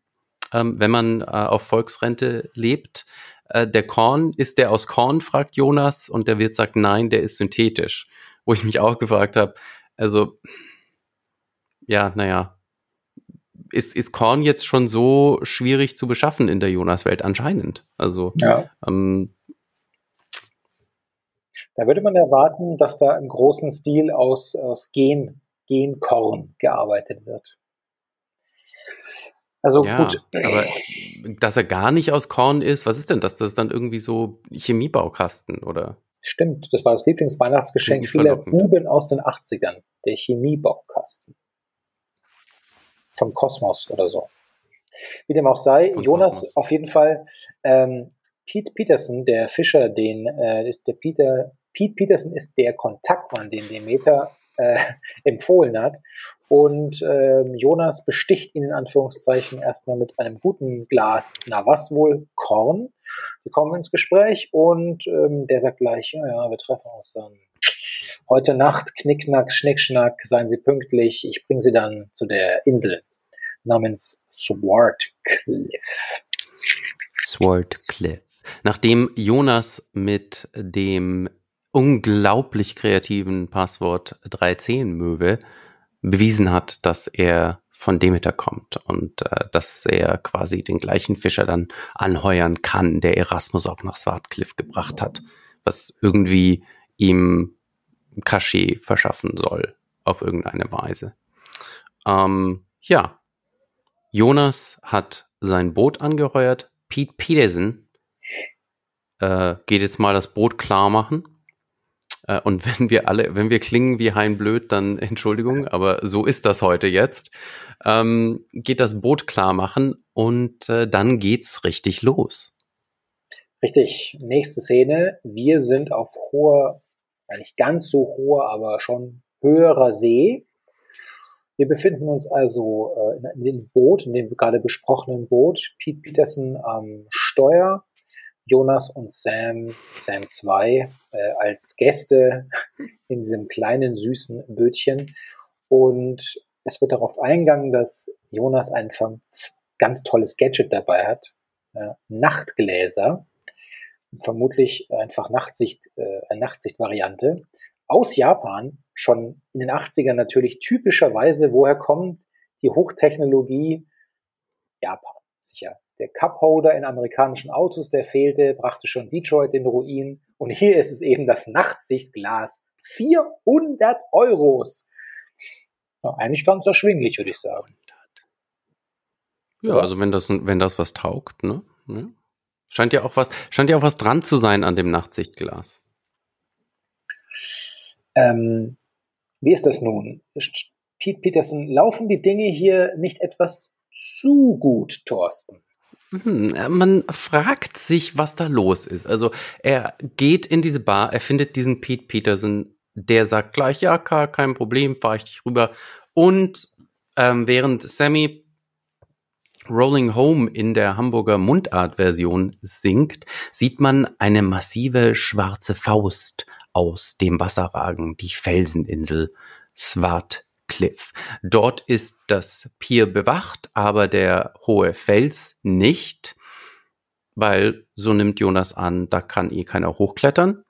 ähm, wenn man äh, auf Volksrente lebt. Äh, der Korn, ist der aus Korn, fragt Jonas, und der Wirt sagt, nein, der ist synthetisch. Wo ich mich auch gefragt habe, also, ja, naja, ist, ist Korn jetzt schon so schwierig zu beschaffen in der Jonas-Welt? Anscheinend. Also, ja. ähm, da würde man erwarten, dass da im großen Stil aus, aus Gen, Genkorn gearbeitet wird. Also ja, gut. Aber dass er gar nicht aus Korn ist, was ist denn das? Das ist dann irgendwie so Chemiebaukasten, oder? Stimmt, das war das Lieblingsweihnachtsgeschenk vieler Buben aus den 80ern, der Chemiebaukasten vom Kosmos oder so. Wie dem auch sei, Von Jonas Kosmos. auf jeden Fall, ähm, Pete Peterson, der Fischer, den äh, ist der Peter, Pete Peterson ist der Kontaktmann, den Demeter äh, empfohlen hat. Und ähm, Jonas besticht ihn in Anführungszeichen erstmal mit einem guten Glas, na was wohl, Korn. Wir kommen ins Gespräch und ähm, der sagt gleich, ja, ja, wir treffen uns dann heute Nacht, Knickknack, Schnickschnack, seien Sie pünktlich, ich bringe Sie dann zu der Insel namens Swartcliffe. Swartcliffe. Nachdem Jonas mit dem unglaublich kreativen Passwort 310-Möwe bewiesen hat, dass er von Demeter kommt und äh, dass er quasi den gleichen Fischer dann anheuern kann, der Erasmus auch nach Swartcliffe gebracht hat, was irgendwie ihm Cachet verschaffen soll auf irgendeine Weise. Ähm, ja, Jonas hat sein Boot angeheuert. Pete Peterson äh, geht jetzt mal das Boot klar machen. Äh, und wenn wir alle, wenn wir klingen wie Hein Blöd, dann Entschuldigung, aber so ist das heute jetzt. Ähm, geht das Boot klar machen und äh, dann geht's richtig los. Richtig. Nächste Szene. Wir sind auf hoher, nicht ganz so hoher, aber schon höherer See. Wir befinden uns also äh, in dem Boot, in dem gerade besprochenen Boot, Pete Peterson am Steuer, Jonas und Sam, Sam 2, äh, als Gäste in diesem kleinen, süßen Bötchen. Und es wird darauf eingegangen, dass Jonas ein ganz tolles Gadget dabei hat. Äh, Nachtgläser. Vermutlich einfach Nachtsicht, äh, eine Nachtsichtvariante. Aus Japan, schon in den 80ern natürlich typischerweise, woher kommt die Hochtechnologie? Japan, sicher. Der Cupholder in amerikanischen Autos, der fehlte, brachte schon Detroit in Ruin. Und hier ist es eben das Nachtsichtglas. 400 Euros. Ja, eigentlich ganz erschwinglich, würde ich sagen. Ja, also wenn das, wenn das was taugt, ne? Scheint ja auch was, scheint ja auch was dran zu sein an dem Nachtsichtglas. Ähm, wie ist das nun? Pete Peterson, laufen die Dinge hier nicht etwas zu gut, Thorsten? Hm, man fragt sich, was da los ist. Also er geht in diese Bar, er findet diesen Pete Peterson, der sagt gleich, ja, kein Problem, fahre ich dich rüber. Und ähm, während Sammy Rolling Home in der Hamburger Mundart-Version singt, sieht man eine massive schwarze Faust aus dem Wasser ragen, die Felseninsel Swat Cliff. Dort ist das Pier bewacht, aber der hohe Fels nicht, weil so nimmt Jonas an, da kann eh keiner hochklettern.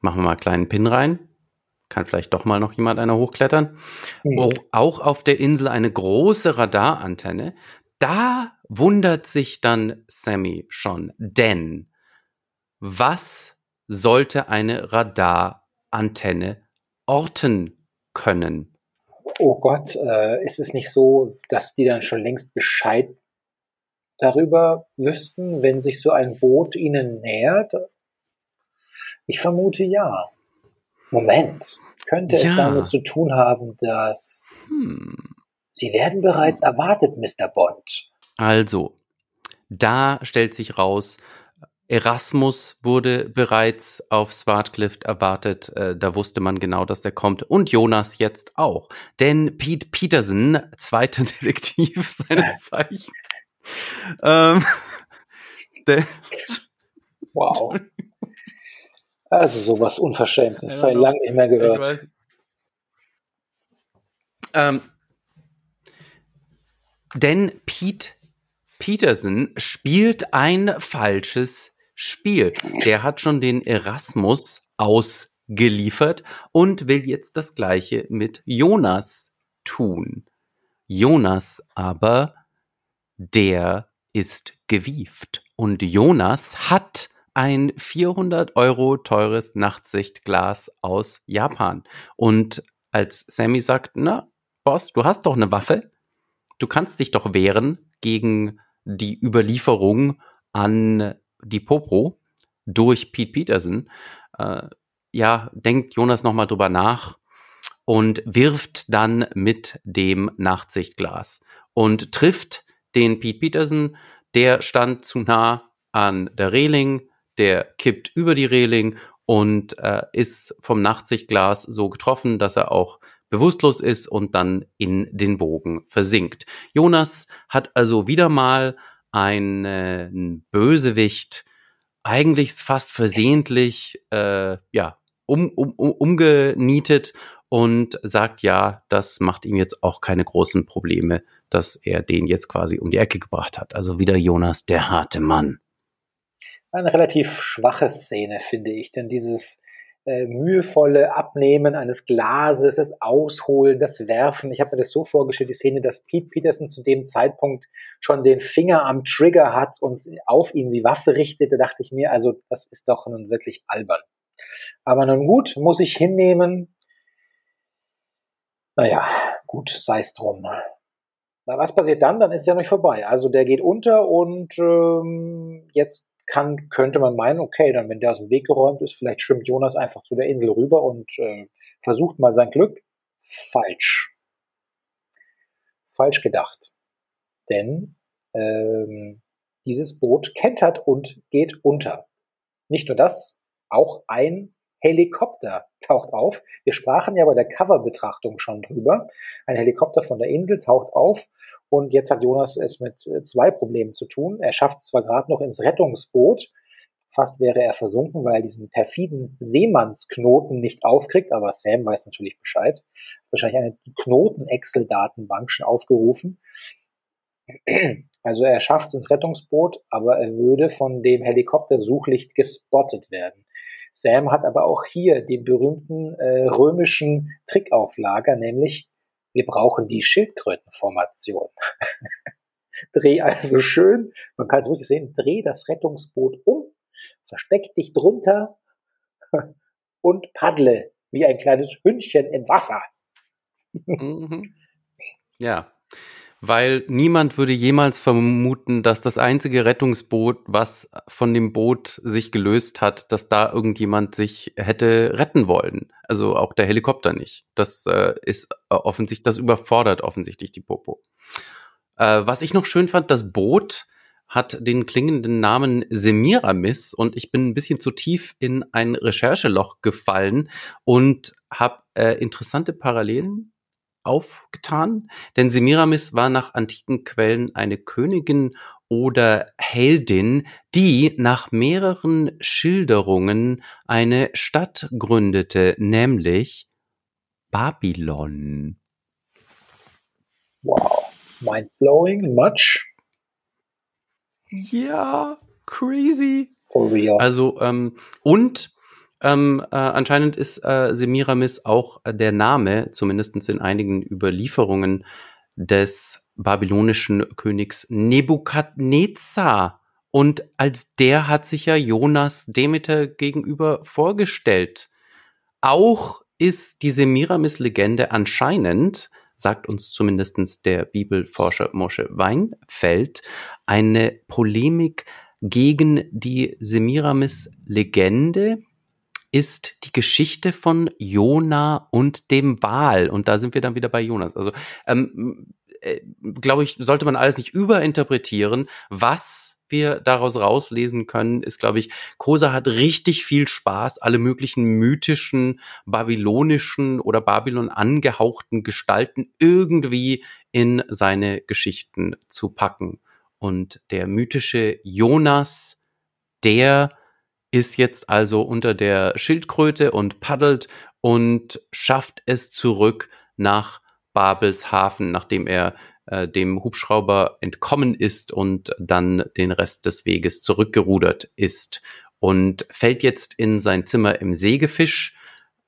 Machen wir mal einen kleinen Pin rein. Kann vielleicht doch mal noch jemand einer hochklettern. Mhm. Auch, auch auf der Insel eine große Radarantenne. Da wundert sich dann Sammy schon, denn was sollte eine Radarantenne orten können. Oh Gott, äh, ist es nicht so, dass die dann schon längst Bescheid darüber wüssten, wenn sich so ein Boot ihnen nähert? Ich vermute ja. Moment, könnte ja. es damit zu tun haben, dass hm. Sie werden bereits erwartet, Mr. Bond. Also, da stellt sich raus, Erasmus wurde bereits auf Swartcliff erwartet. Äh, da wusste man genau, dass der kommt. Und Jonas jetzt auch. Denn Pete Peterson, zweiter Detektiv seines Zeichens. ähm, wow. Also sowas Unverschämtes. Sei lange nicht mehr gehört. Ähm, denn Pete Peterson spielt ein falsches Spiel. Der hat schon den Erasmus ausgeliefert und will jetzt das gleiche mit Jonas tun. Jonas aber, der ist gewieft und Jonas hat ein 400 Euro teures Nachtsichtglas aus Japan. Und als Sammy sagt, na, Boss, du hast doch eine Waffe, du kannst dich doch wehren gegen die Überlieferung an die Popro durch Pete Peterson, äh, ja, denkt Jonas nochmal drüber nach und wirft dann mit dem Nachtsichtglas und trifft den Pete Peterson, der stand zu nah an der Reling, der kippt über die Reling und äh, ist vom Nachtsichtglas so getroffen, dass er auch bewusstlos ist und dann in den Wogen versinkt. Jonas hat also wieder mal einen Bösewicht eigentlich fast versehentlich äh, ja um, um, um, umgenietet und sagt ja, das macht ihm jetzt auch keine großen Probleme, dass er den jetzt quasi um die Ecke gebracht hat. Also wieder Jonas, der harte Mann. Eine relativ schwache Szene, finde ich, denn dieses äh, mühevolle Abnehmen eines Glases, das Ausholen, das Werfen. Ich habe mir das so vorgestellt, die Szene, dass Pete Peterson zu dem Zeitpunkt schon den Finger am Trigger hat und auf ihn die Waffe richtet. Da dachte ich mir, also das ist doch nun wirklich albern. Aber nun gut, muss ich hinnehmen. Naja, gut, sei es drum. Na, was passiert dann? Dann ist ja nicht vorbei. Also der geht unter und ähm, jetzt kann, könnte man meinen, okay, dann wenn der aus dem Weg geräumt ist, vielleicht schwimmt Jonas einfach zu der Insel rüber und äh, versucht mal sein Glück. Falsch. Falsch gedacht. Denn ähm, dieses Boot kentert und geht unter. Nicht nur das, auch ein Helikopter taucht auf. Wir sprachen ja bei der Coverbetrachtung schon drüber. Ein Helikopter von der Insel taucht auf und jetzt hat Jonas es mit zwei Problemen zu tun. Er schafft es zwar gerade noch ins Rettungsboot, Fast wäre er versunken, weil er diesen perfiden Seemannsknoten nicht aufkriegt, aber Sam weiß natürlich Bescheid. Wahrscheinlich eine Knoten-Excel-Datenbank schon aufgerufen. Also er schafft es ins Rettungsboot, aber er würde von dem Helikoptersuchlicht gespottet werden. Sam hat aber auch hier den berühmten äh, römischen Trickauflager, nämlich wir brauchen die Schildkrötenformation. dreh also schön, man kann es wirklich sehen, dreh das Rettungsboot um versteck dich drunter und paddle wie ein kleines Hündchen im Wasser. Mhm. Ja, weil niemand würde jemals vermuten, dass das einzige Rettungsboot, was von dem Boot sich gelöst hat, dass da irgendjemand sich hätte retten wollen. Also auch der Helikopter nicht. Das äh, ist äh, offensichtlich, das überfordert offensichtlich die Popo. Äh, was ich noch schön fand, das Boot hat den klingenden Namen Semiramis und ich bin ein bisschen zu tief in ein Rechercheloch gefallen und habe äh, interessante Parallelen aufgetan, denn Semiramis war nach antiken Quellen eine Königin oder Heldin, die nach mehreren Schilderungen eine Stadt gründete, nämlich Babylon. Wow, mind blowing, much. Ja, crazy. For real. Also, ähm, und ähm, äh, anscheinend ist äh, Semiramis auch äh, der Name, zumindest in einigen Überlieferungen, des babylonischen Königs Nebukadnezar. Und als der hat sich ja Jonas Demeter gegenüber vorgestellt. Auch ist die Semiramis-Legende anscheinend sagt uns zumindestens der Bibelforscher Mosche Weinfeld, eine Polemik gegen die Semiramis-Legende ist die Geschichte von Jona und dem Wal. Und da sind wir dann wieder bei Jonas. Also, ähm, äh, glaube ich, sollte man alles nicht überinterpretieren. Was wir daraus rauslesen können, ist, glaube ich, Kosa hat richtig viel Spaß, alle möglichen mythischen, babylonischen oder Babylon angehauchten Gestalten irgendwie in seine Geschichten zu packen. Und der mythische Jonas, der ist jetzt also unter der Schildkröte und paddelt und schafft es zurück nach Babels Hafen, nachdem er äh, dem Hubschrauber entkommen ist und dann den Rest des Weges zurückgerudert ist und fällt jetzt in sein Zimmer im Sägefisch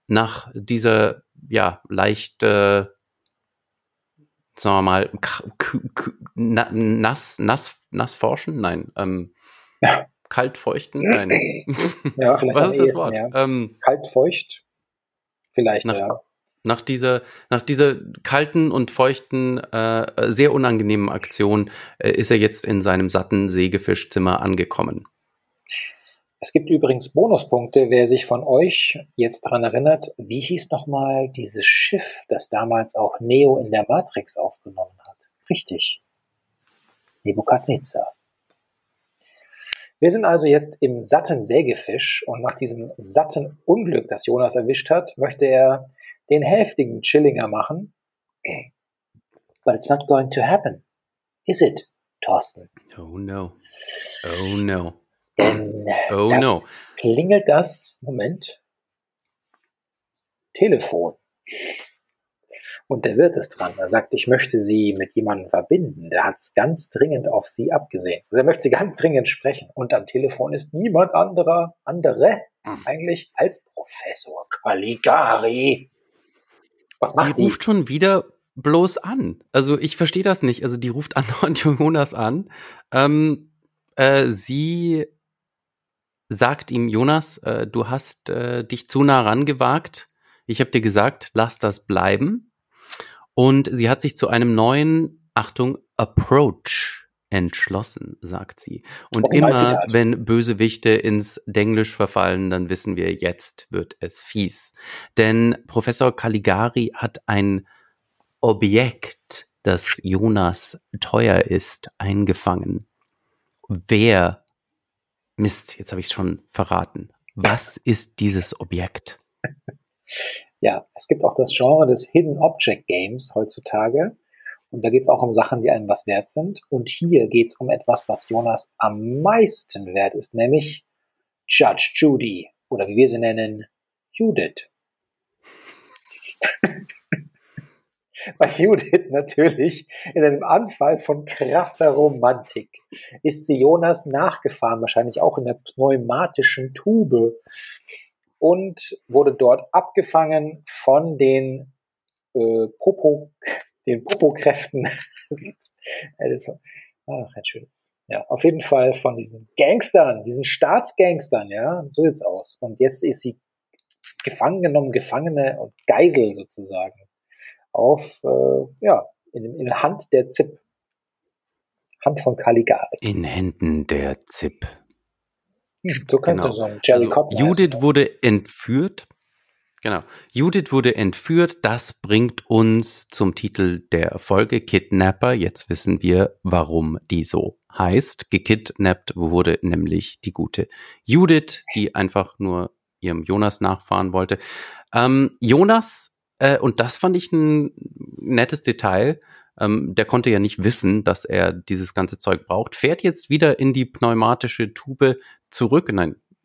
nach dieser ja leicht äh, sagen wir mal nass nass nass forschen nein ähm, ja. Kalt feuchten nein ja, was ist das Wort ja. ähm, kalt feucht vielleicht nach, ja nach dieser, nach dieser kalten und feuchten, äh, sehr unangenehmen Aktion äh, ist er jetzt in seinem satten Sägefischzimmer angekommen. Es gibt übrigens Bonuspunkte, wer sich von euch jetzt daran erinnert, wie hieß nochmal dieses Schiff, das damals auch Neo in der Matrix aufgenommen hat? Richtig. Nebukadnezar. Wir sind also jetzt im satten Sägefisch und nach diesem satten Unglück, das Jonas erwischt hat, möchte er den heftigen Chillinger machen. But it's not going to happen. Is it, Thorsten? Oh no. Oh no. Denn oh no. Klingelt das, Moment, Telefon. Und der Wirt ist dran. Er sagt, ich möchte Sie mit jemandem verbinden. Der hat es ganz dringend auf Sie abgesehen. Also er möchte Sie ganz dringend sprechen. Und am Telefon ist niemand anderer, andere hm. eigentlich als Professor Caligari. Was macht die, die ruft schon wieder bloß an. Also ich verstehe das nicht. Also die ruft andauernd Jonas an. Ähm, äh, sie sagt ihm, Jonas, äh, du hast äh, dich zu nah rangewagt. Ich habe dir gesagt, lass das bleiben. Und sie hat sich zu einem neuen, Achtung, Approach entschlossen, sagt sie. Und oh, immer, wenn Bösewichte ins Denglisch verfallen, dann wissen wir, jetzt wird es fies. Denn Professor Caligari hat ein Objekt, das Jonas teuer ist, eingefangen. Wer, Mist, jetzt habe ich es schon verraten. Was ist dieses Objekt? Ja, es gibt auch das Genre des Hidden Object Games heutzutage. Und da geht es auch um Sachen, die einem was wert sind. Und hier geht es um etwas, was Jonas am meisten wert ist, nämlich Judge Judy oder wie wir sie nennen, Judith. Bei Judith natürlich in einem Anfall von krasser Romantik ist sie Jonas nachgefahren, wahrscheinlich auch in der pneumatischen Tube und wurde dort abgefangen von den äh, Popo, den Popokräften. Ach, ein schönes. Ja, auf jeden Fall von diesen Gangstern, diesen Staatsgangstern, ja, so sieht's aus. Und jetzt ist sie gefangen genommen, Gefangene und Geisel sozusagen auf, äh, ja, in, in Hand der ZIP. Hand von Caligari. In Händen der ZIP. So könnte genau. so also, Judith wurde entführt. Genau. Judith wurde entführt. Das bringt uns zum Titel der Folge Kidnapper. Jetzt wissen wir, warum die so heißt. Gekidnappt wurde nämlich die gute Judith, die einfach nur ihrem Jonas nachfahren wollte. Ähm, Jonas, äh, und das fand ich ein nettes Detail, ähm, der konnte ja nicht wissen, dass er dieses ganze Zeug braucht, fährt jetzt wieder in die pneumatische Tube zurück, nein,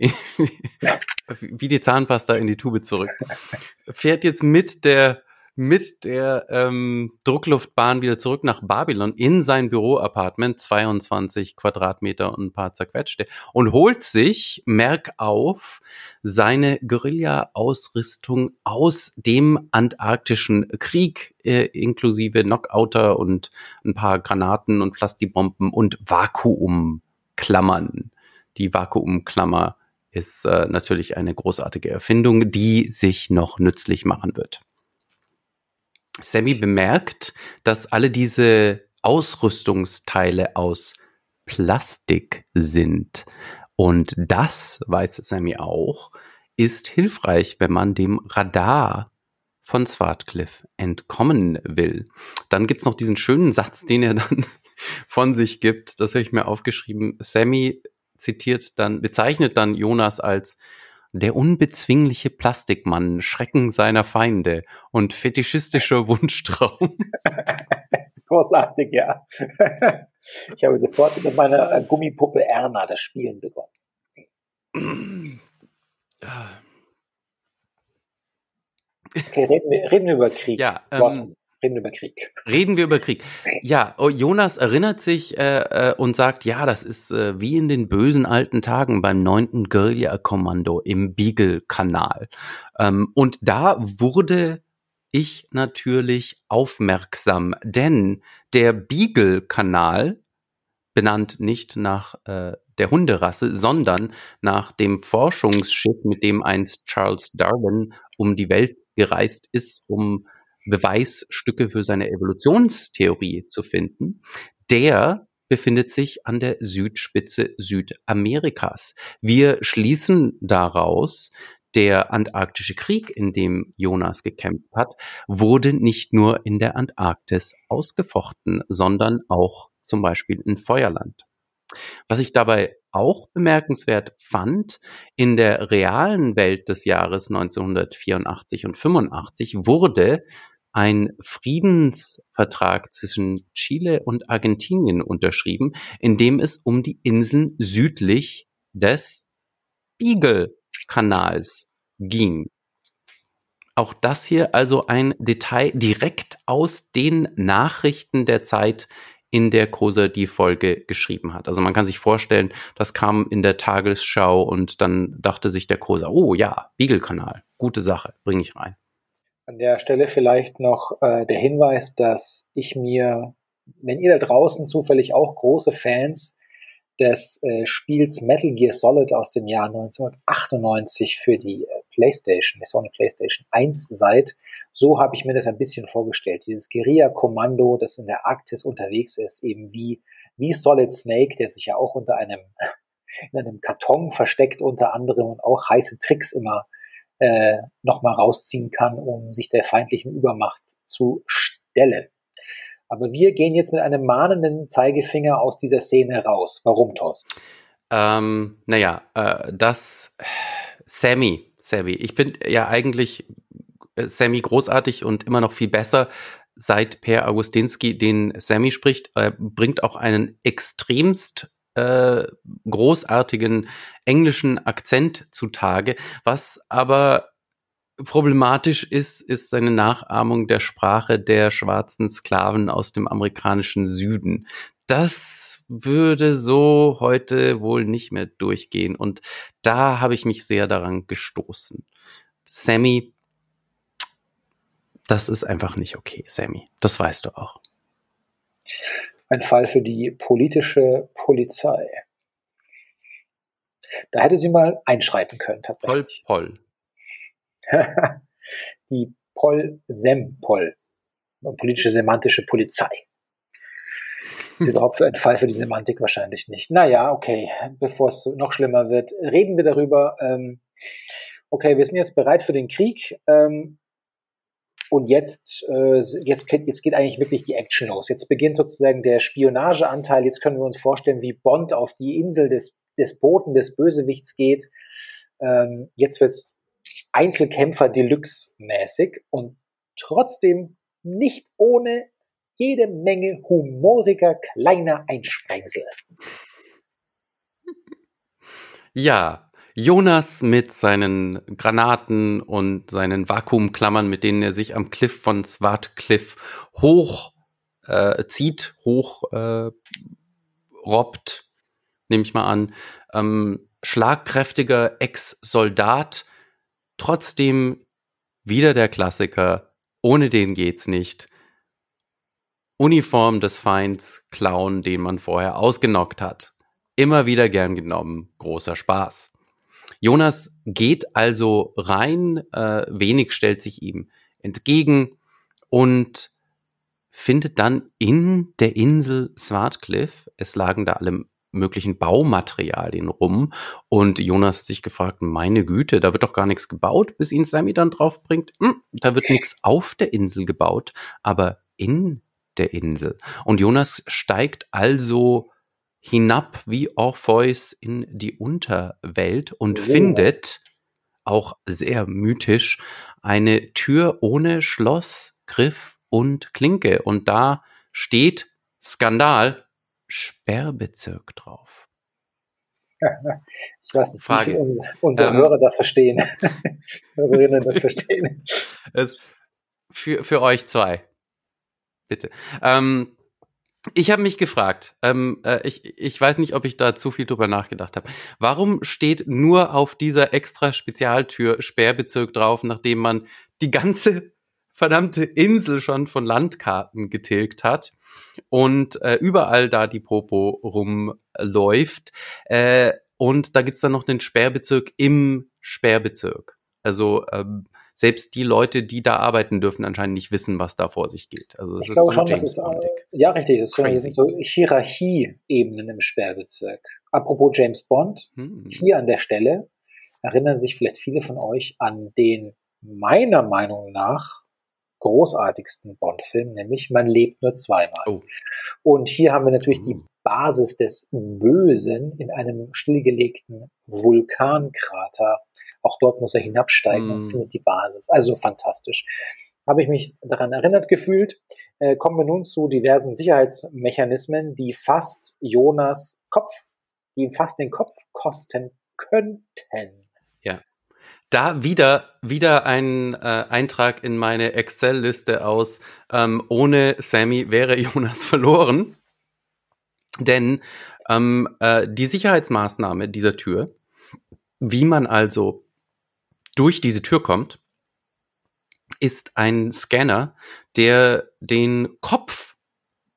wie die Zahnpasta in die Tube zurück, fährt jetzt mit der mit der ähm, Druckluftbahn wieder zurück nach Babylon in sein Büroapartment, 22 Quadratmeter und ein paar zerquetschte, und holt sich, merk auf, seine Guerilla-Ausrüstung aus dem antarktischen Krieg, äh, inklusive Knockouter und ein paar Granaten und Plastibomben und Vakuumklammern. Die Vakuumklammer ist äh, natürlich eine großartige Erfindung, die sich noch nützlich machen wird. Sammy bemerkt, dass alle diese Ausrüstungsteile aus Plastik sind. Und das, weiß Sammy auch, ist hilfreich, wenn man dem Radar von Swartcliffe entkommen will. Dann gibt's noch diesen schönen Satz, den er dann von sich gibt. Das habe ich mir aufgeschrieben. Sammy zitiert dann, bezeichnet dann Jonas als der unbezwingliche Plastikmann, Schrecken seiner Feinde und fetischistischer Wunschtraum. Großartig, ja. Ich habe sofort mit meiner äh, Gummipuppe Erna das Spielen begonnen. Okay, reden wir, reden wir über Krieg. Ja, ähm, Reden wir über Krieg. Reden wir über Krieg. Ja, oh, Jonas erinnert sich äh, äh, und sagt, ja, das ist äh, wie in den bösen alten Tagen beim 9. Guerilla-Kommando im Beagle-Kanal. Ähm, und da wurde ich natürlich aufmerksam, denn der Beagle-Kanal, benannt nicht nach äh, der Hunderasse, sondern nach dem Forschungsschiff, mit dem einst Charles Darwin um die Welt gereist ist, um Beweisstücke für seine Evolutionstheorie zu finden, der befindet sich an der Südspitze Südamerikas. Wir schließen daraus, der Antarktische Krieg, in dem Jonas gekämpft hat, wurde nicht nur in der Antarktis ausgefochten, sondern auch zum Beispiel in Feuerland. Was ich dabei auch bemerkenswert fand, in der realen Welt des Jahres 1984 und 85 wurde ein Friedensvertrag zwischen Chile und Argentinien unterschrieben, in dem es um die Inseln südlich des Beagle-Kanals ging. Auch das hier also ein Detail direkt aus den Nachrichten der Zeit, in der Kosa die Folge geschrieben hat. Also man kann sich vorstellen, das kam in der Tagesschau und dann dachte sich der Kosa, oh ja, Beagle-Kanal, gute Sache, bringe ich rein. An der Stelle vielleicht noch äh, der Hinweis, dass ich mir, wenn ihr da draußen zufällig auch große Fans des äh, Spiels Metal Gear Solid aus dem Jahr 1998 für die äh, PlayStation, auch eine PlayStation 1 seid, so habe ich mir das ein bisschen vorgestellt. Dieses Guerilla-Kommando, das in der Arktis unterwegs ist, eben wie, wie Solid Snake, der sich ja auch unter einem, in einem Karton versteckt unter anderem und auch heiße Tricks immer äh, nochmal rausziehen kann, um sich der feindlichen Übermacht zu stellen. Aber wir gehen jetzt mit einem mahnenden Zeigefinger aus dieser Szene raus. Warum, Thorsten? Ähm, naja, äh, das Sammy, Sammy. Ich finde ja eigentlich äh, Sammy großartig und immer noch viel besser, seit Per Augustinski den Sammy spricht. Er bringt auch einen extremst äh, großartigen englischen Akzent zutage. Was aber problematisch ist, ist seine Nachahmung der Sprache der schwarzen Sklaven aus dem amerikanischen Süden. Das würde so heute wohl nicht mehr durchgehen. Und da habe ich mich sehr daran gestoßen. Sammy, das ist einfach nicht okay, Sammy. Das weißt du auch. Ein Fall für die politische Polizei. Da hätte sie mal einschreiten können, tatsächlich. Poll, Poll. die Poll-Sem-Poll. Politische semantische Polizei. Überhaupt für ein Fall für die Semantik wahrscheinlich nicht. Naja, okay, bevor es noch schlimmer wird, reden wir darüber. Ähm, okay, wir sind jetzt bereit für den Krieg. Ähm, und jetzt, äh, jetzt, jetzt geht eigentlich wirklich die Action los. Jetzt beginnt sozusagen der Spionageanteil. Jetzt können wir uns vorstellen, wie Bond auf die Insel des, Boten, des Bösewichts geht. Ähm, jetzt wird's Einzelkämpfer Deluxe mäßig und trotzdem nicht ohne jede Menge humoriger kleiner Einsprengsel. Ja, Jonas mit seinen Granaten und seinen Vakuumklammern, mit denen er sich am Cliff von Swartcliff hoch äh, zieht, hoch äh, robbt, nehme ich mal an. Ähm, schlagkräftiger Ex-Soldat, trotzdem wieder der Klassiker, ohne den geht's nicht. Uniform des Feinds klauen, den man vorher ausgenockt hat. Immer wieder gern genommen, großer Spaß. Jonas geht also rein, äh, wenig stellt sich ihm entgegen und findet dann in der Insel Swartcliff, es lagen da alle möglichen Baumaterialien rum und Jonas hat sich gefragt, meine Güte, da wird doch gar nichts gebaut, bis ihn Sammy dann draufbringt. Hm, da wird nichts auf der Insel gebaut, aber in der Insel. Und Jonas steigt also hinab wie Orpheus in die Unterwelt und oh. findet, auch sehr mythisch, eine Tür ohne Schloss, Griff und Klinke. Und da steht Skandal, Sperrbezirk drauf. Ich weiß nicht, Frage. wie unsere, unsere ähm, Hörer das verstehen. Hörerinnen das verstehen. für, für euch zwei. Bitte. Ähm, ich habe mich gefragt, ähm, äh, ich, ich weiß nicht, ob ich da zu viel drüber nachgedacht habe. Warum steht nur auf dieser extra Spezialtür Sperrbezirk drauf, nachdem man die ganze verdammte Insel schon von Landkarten getilgt hat und äh, überall da die Popo rumläuft. Äh, und da gibt's dann noch den Sperrbezirk im Sperrbezirk. Also ähm, selbst die Leute, die da arbeiten, dürfen anscheinend nicht wissen, was da vor sich geht. Also es ist so schon, James ist, Ja, richtig. Das sind so Hierarchie-Ebenen im Sperrbezirk. Apropos James Bond, hm. hier an der Stelle erinnern sich vielleicht viele von euch an den meiner Meinung nach großartigsten Bond-Film, nämlich Man lebt nur zweimal. Oh. Und hier haben wir natürlich oh. die Basis des Bösen in einem stillgelegten Vulkankrater auch dort muss er hinabsteigen mm. und findet die Basis. Also fantastisch. Habe ich mich daran erinnert gefühlt. Äh, kommen wir nun zu diversen Sicherheitsmechanismen, die fast Jonas Kopf, die ihm fast den Kopf kosten könnten. Ja. Da wieder, wieder ein äh, Eintrag in meine Excel-Liste aus, ähm, ohne Sammy wäre Jonas verloren. Denn ähm, äh, die Sicherheitsmaßnahme dieser Tür, wie man also durch diese Tür kommt, ist ein Scanner, der den Kopf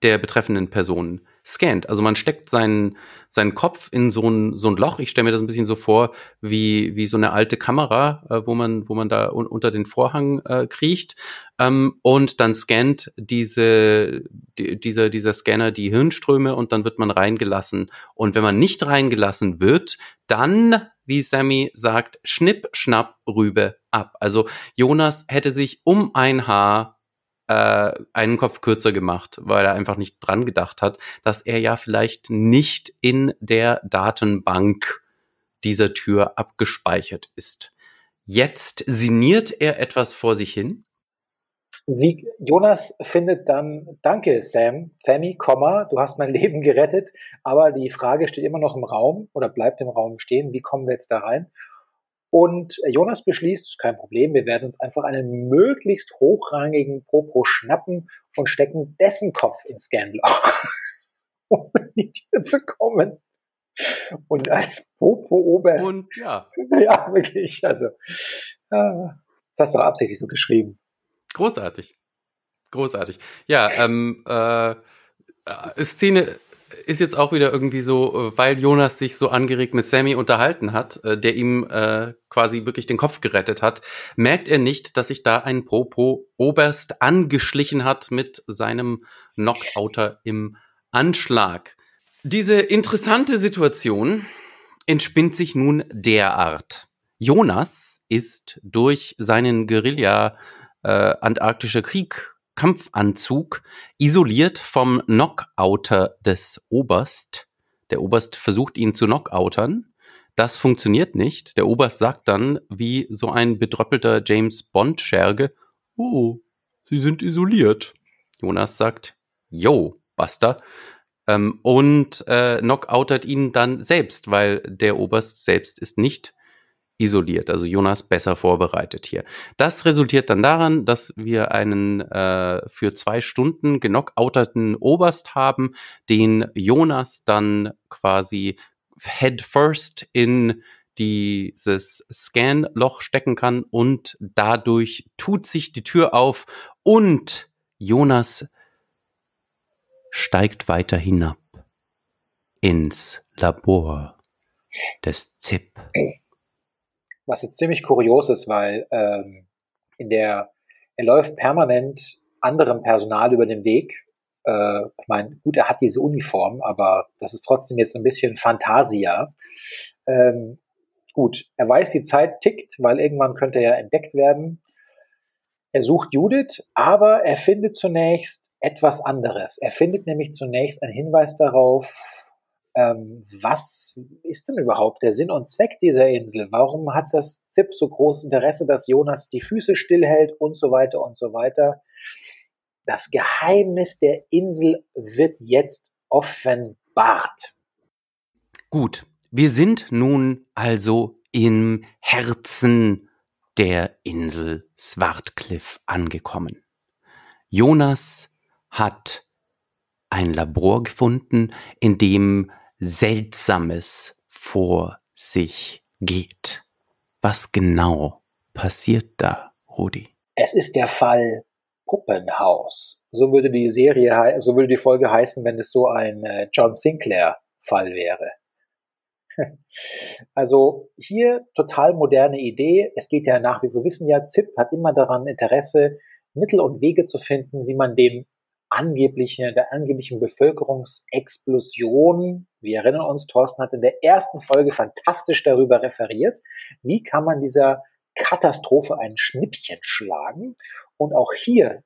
der betreffenden Person scannt. Also man steckt seinen, seinen Kopf in so ein, so ein Loch. Ich stelle mir das ein bisschen so vor, wie, wie so eine alte Kamera, äh, wo man, wo man da un unter den Vorhang äh, kriecht. Ähm, und dann scannt diese, die, dieser, dieser Scanner die Hirnströme und dann wird man reingelassen. Und wenn man nicht reingelassen wird, dann wie Sammy sagt, schnipp, schnapp, rübe, ab. Also Jonas hätte sich um ein Haar äh, einen Kopf kürzer gemacht, weil er einfach nicht dran gedacht hat, dass er ja vielleicht nicht in der Datenbank dieser Tür abgespeichert ist. Jetzt sinniert er etwas vor sich hin. Wie Jonas findet dann, danke Sam, Sammy, Komma, du hast mein Leben gerettet, aber die Frage steht immer noch im Raum oder bleibt im Raum stehen, wie kommen wir jetzt da rein? Und Jonas beschließt, ist kein Problem, wir werden uns einfach einen möglichst hochrangigen Popo schnappen und stecken dessen Kopf ins Scanloch, um in die zu kommen. Und als Popo-Oberst. Und ja. Ja, wirklich. Also, das hast du absichtlich so geschrieben. Großartig. Großartig. Ja, ähm, äh, Szene ist jetzt auch wieder irgendwie so, weil Jonas sich so angeregt mit Sammy unterhalten hat, äh, der ihm äh, quasi wirklich den Kopf gerettet hat, merkt er nicht, dass sich da ein Popo-Oberst angeschlichen hat mit seinem Knockouter im Anschlag. Diese interessante Situation entspinnt sich nun derart. Jonas ist durch seinen Guerilla äh, Antarktischer Krieg Kampfanzug isoliert vom Knockouter des Oberst. Der Oberst versucht ihn zu knockoutern. Das funktioniert nicht. Der Oberst sagt dann, wie so ein bedröppelter James Bond-Scherge, oh, Sie sind isoliert. Jonas sagt, yo, Buster, ähm, und äh, knockoutet ihn dann selbst, weil der Oberst selbst ist nicht isoliert, also Jonas besser vorbereitet hier. Das resultiert dann daran, dass wir einen äh, für zwei Stunden genockouterten Oberst haben, den Jonas dann quasi head first in dieses Scan-Loch stecken kann und dadurch tut sich die Tür auf und Jonas steigt weiter hinab ins Labor des ZIP. Was jetzt ziemlich kurios ist, weil ähm, in der er läuft permanent anderem Personal über den Weg. Äh, ich meine, gut, er hat diese Uniform, aber das ist trotzdem jetzt ein bisschen Fantasia. Ähm, gut, er weiß, die Zeit tickt, weil irgendwann könnte er entdeckt werden. Er sucht Judith, aber er findet zunächst etwas anderes. Er findet nämlich zunächst einen Hinweis darauf, ähm, was ist denn überhaupt der Sinn und Zweck dieser Insel? Warum hat das ZIP so großes Interesse, dass Jonas die Füße stillhält und so weiter und so weiter? Das Geheimnis der Insel wird jetzt offenbart. Gut, wir sind nun also im Herzen der Insel Swartcliff angekommen. Jonas hat ein Labor gefunden, in dem Seltsames vor sich geht. Was genau passiert da, Rudi? Es ist der Fall Puppenhaus. So würde die Serie, so würde die Folge heißen, wenn es so ein äh, John Sinclair Fall wäre. Also hier total moderne Idee. Es geht ja nach wie wir wissen ja, ZIP hat immer daran Interesse, Mittel und Wege zu finden, wie man dem angeblichen, der angeblichen Bevölkerungsexplosion, wir erinnern uns, Thorsten hat in der ersten Folge fantastisch darüber referiert, wie kann man dieser Katastrophe ein Schnippchen schlagen und auch hier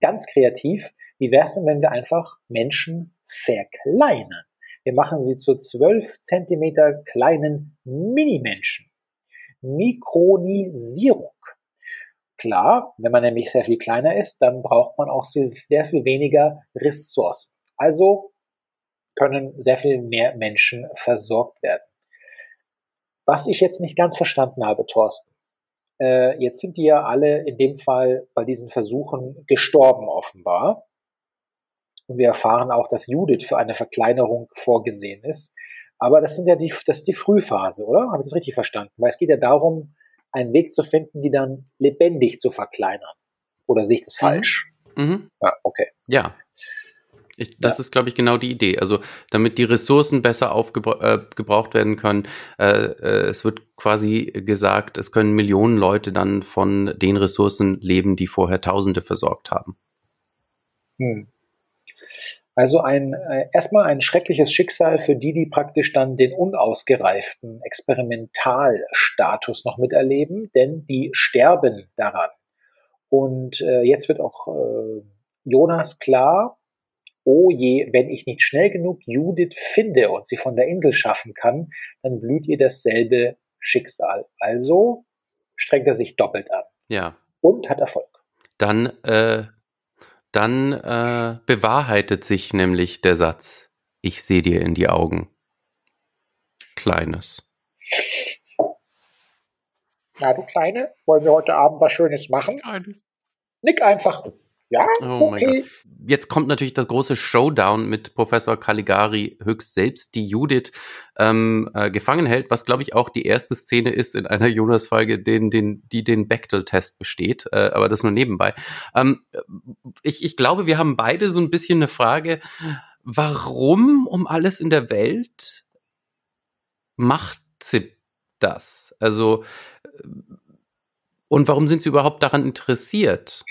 ganz kreativ, wie wäre es denn, wenn wir einfach Menschen verkleinern? Wir machen sie zu 12 Zentimeter kleinen Minimenschen. Mikronisierung. Klar, wenn man nämlich sehr viel kleiner ist, dann braucht man auch sehr viel weniger Ressourcen. Also können sehr viel mehr Menschen versorgt werden. Was ich jetzt nicht ganz verstanden habe, Thorsten. Äh, jetzt sind die ja alle in dem Fall bei diesen Versuchen gestorben offenbar. Und wir erfahren auch, dass Judith für eine Verkleinerung vorgesehen ist. Aber das sind ja die, das ist die Frühphase, oder? Habe ich das richtig verstanden? Weil es geht ja darum, einen Weg zu finden, die dann lebendig zu verkleinern. Oder sehe ich das mhm. falsch? Mhm. Ja, okay. Ja. Ich, das ja. ist, glaube ich, genau die Idee. Also, damit die Ressourcen besser aufgebraucht äh, werden können. Äh, äh, es wird quasi gesagt, es können Millionen Leute dann von den Ressourcen leben, die vorher Tausende versorgt haben. Hm. Also ein, äh, erstmal ein schreckliches Schicksal für die, die praktisch dann den unausgereiften Experimentalstatus noch miterleben, denn die sterben daran. Und äh, jetzt wird auch äh, Jonas klar, oh je, wenn ich nicht schnell genug Judith finde und sie von der Insel schaffen kann, dann blüht ihr dasselbe Schicksal. Also strengt er sich doppelt an. Ja. Und hat Erfolg. Dann, äh, dann äh, bewahrheitet sich nämlich der Satz, ich sehe dir in die Augen. Kleines. Na, du Kleine, wollen wir heute Abend was Schönes machen? Kleines. Nick einfach. Ja, Oh mein okay. Gott. Jetzt kommt natürlich das große Showdown mit Professor Caligari höchst selbst, die Judith ähm, äh, gefangen hält, was glaube ich auch die erste Szene ist in einer Jonas-Folge, den, den, die den Bechtel-Test besteht, äh, aber das nur nebenbei. Ähm, ich, ich glaube, wir haben beide so ein bisschen eine Frage, warum um alles in der Welt macht Zip das? Also, äh, und warum sind sie überhaupt daran interessiert?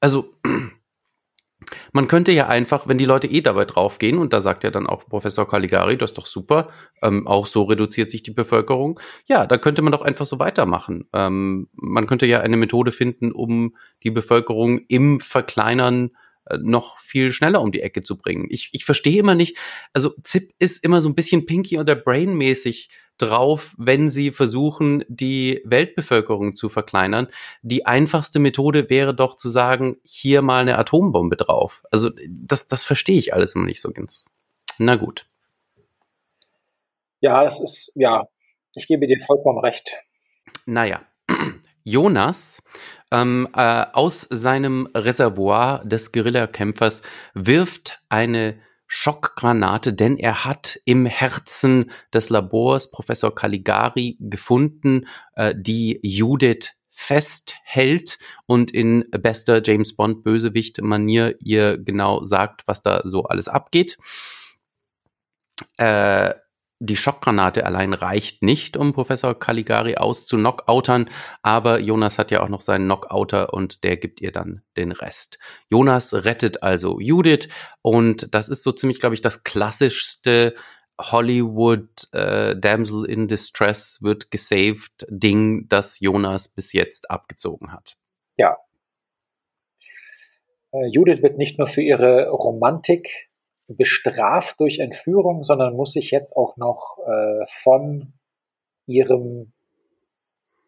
Also, man könnte ja einfach, wenn die Leute eh dabei draufgehen, und da sagt ja dann auch Professor Caligari, das ist doch super, ähm, auch so reduziert sich die Bevölkerung, ja, da könnte man doch einfach so weitermachen. Ähm, man könnte ja eine Methode finden, um die Bevölkerung im Verkleinern äh, noch viel schneller um die Ecke zu bringen. Ich, ich verstehe immer nicht, also ZIP ist immer so ein bisschen Pinky oder Brain mäßig drauf, wenn sie versuchen, die Weltbevölkerung zu verkleinern. Die einfachste Methode wäre doch zu sagen, hier mal eine Atombombe drauf. Also das, das verstehe ich alles immer nicht so ganz. Na gut. Ja, das ist, ja, ich gebe dir vollkommen recht. Naja. Jonas ähm, äh, aus seinem Reservoir des Guerillakämpfers wirft eine Schockgranate, denn er hat im Herzen des Labors Professor Caligari gefunden, äh, die Judith festhält und in bester James Bond Bösewicht Manier ihr genau sagt, was da so alles abgeht. Äh, die Schockgranate allein reicht nicht, um Professor Caligari auszuknockoutern, aber Jonas hat ja auch noch seinen Knockouter und der gibt ihr dann den Rest. Jonas rettet also Judith und das ist so ziemlich, glaube ich, das klassischste Hollywood äh, Damsel in Distress wird gesaved Ding, das Jonas bis jetzt abgezogen hat. Ja. Äh, Judith wird nicht nur für ihre Romantik bestraft durch Entführung, sondern muss sich jetzt auch noch äh, von ihrem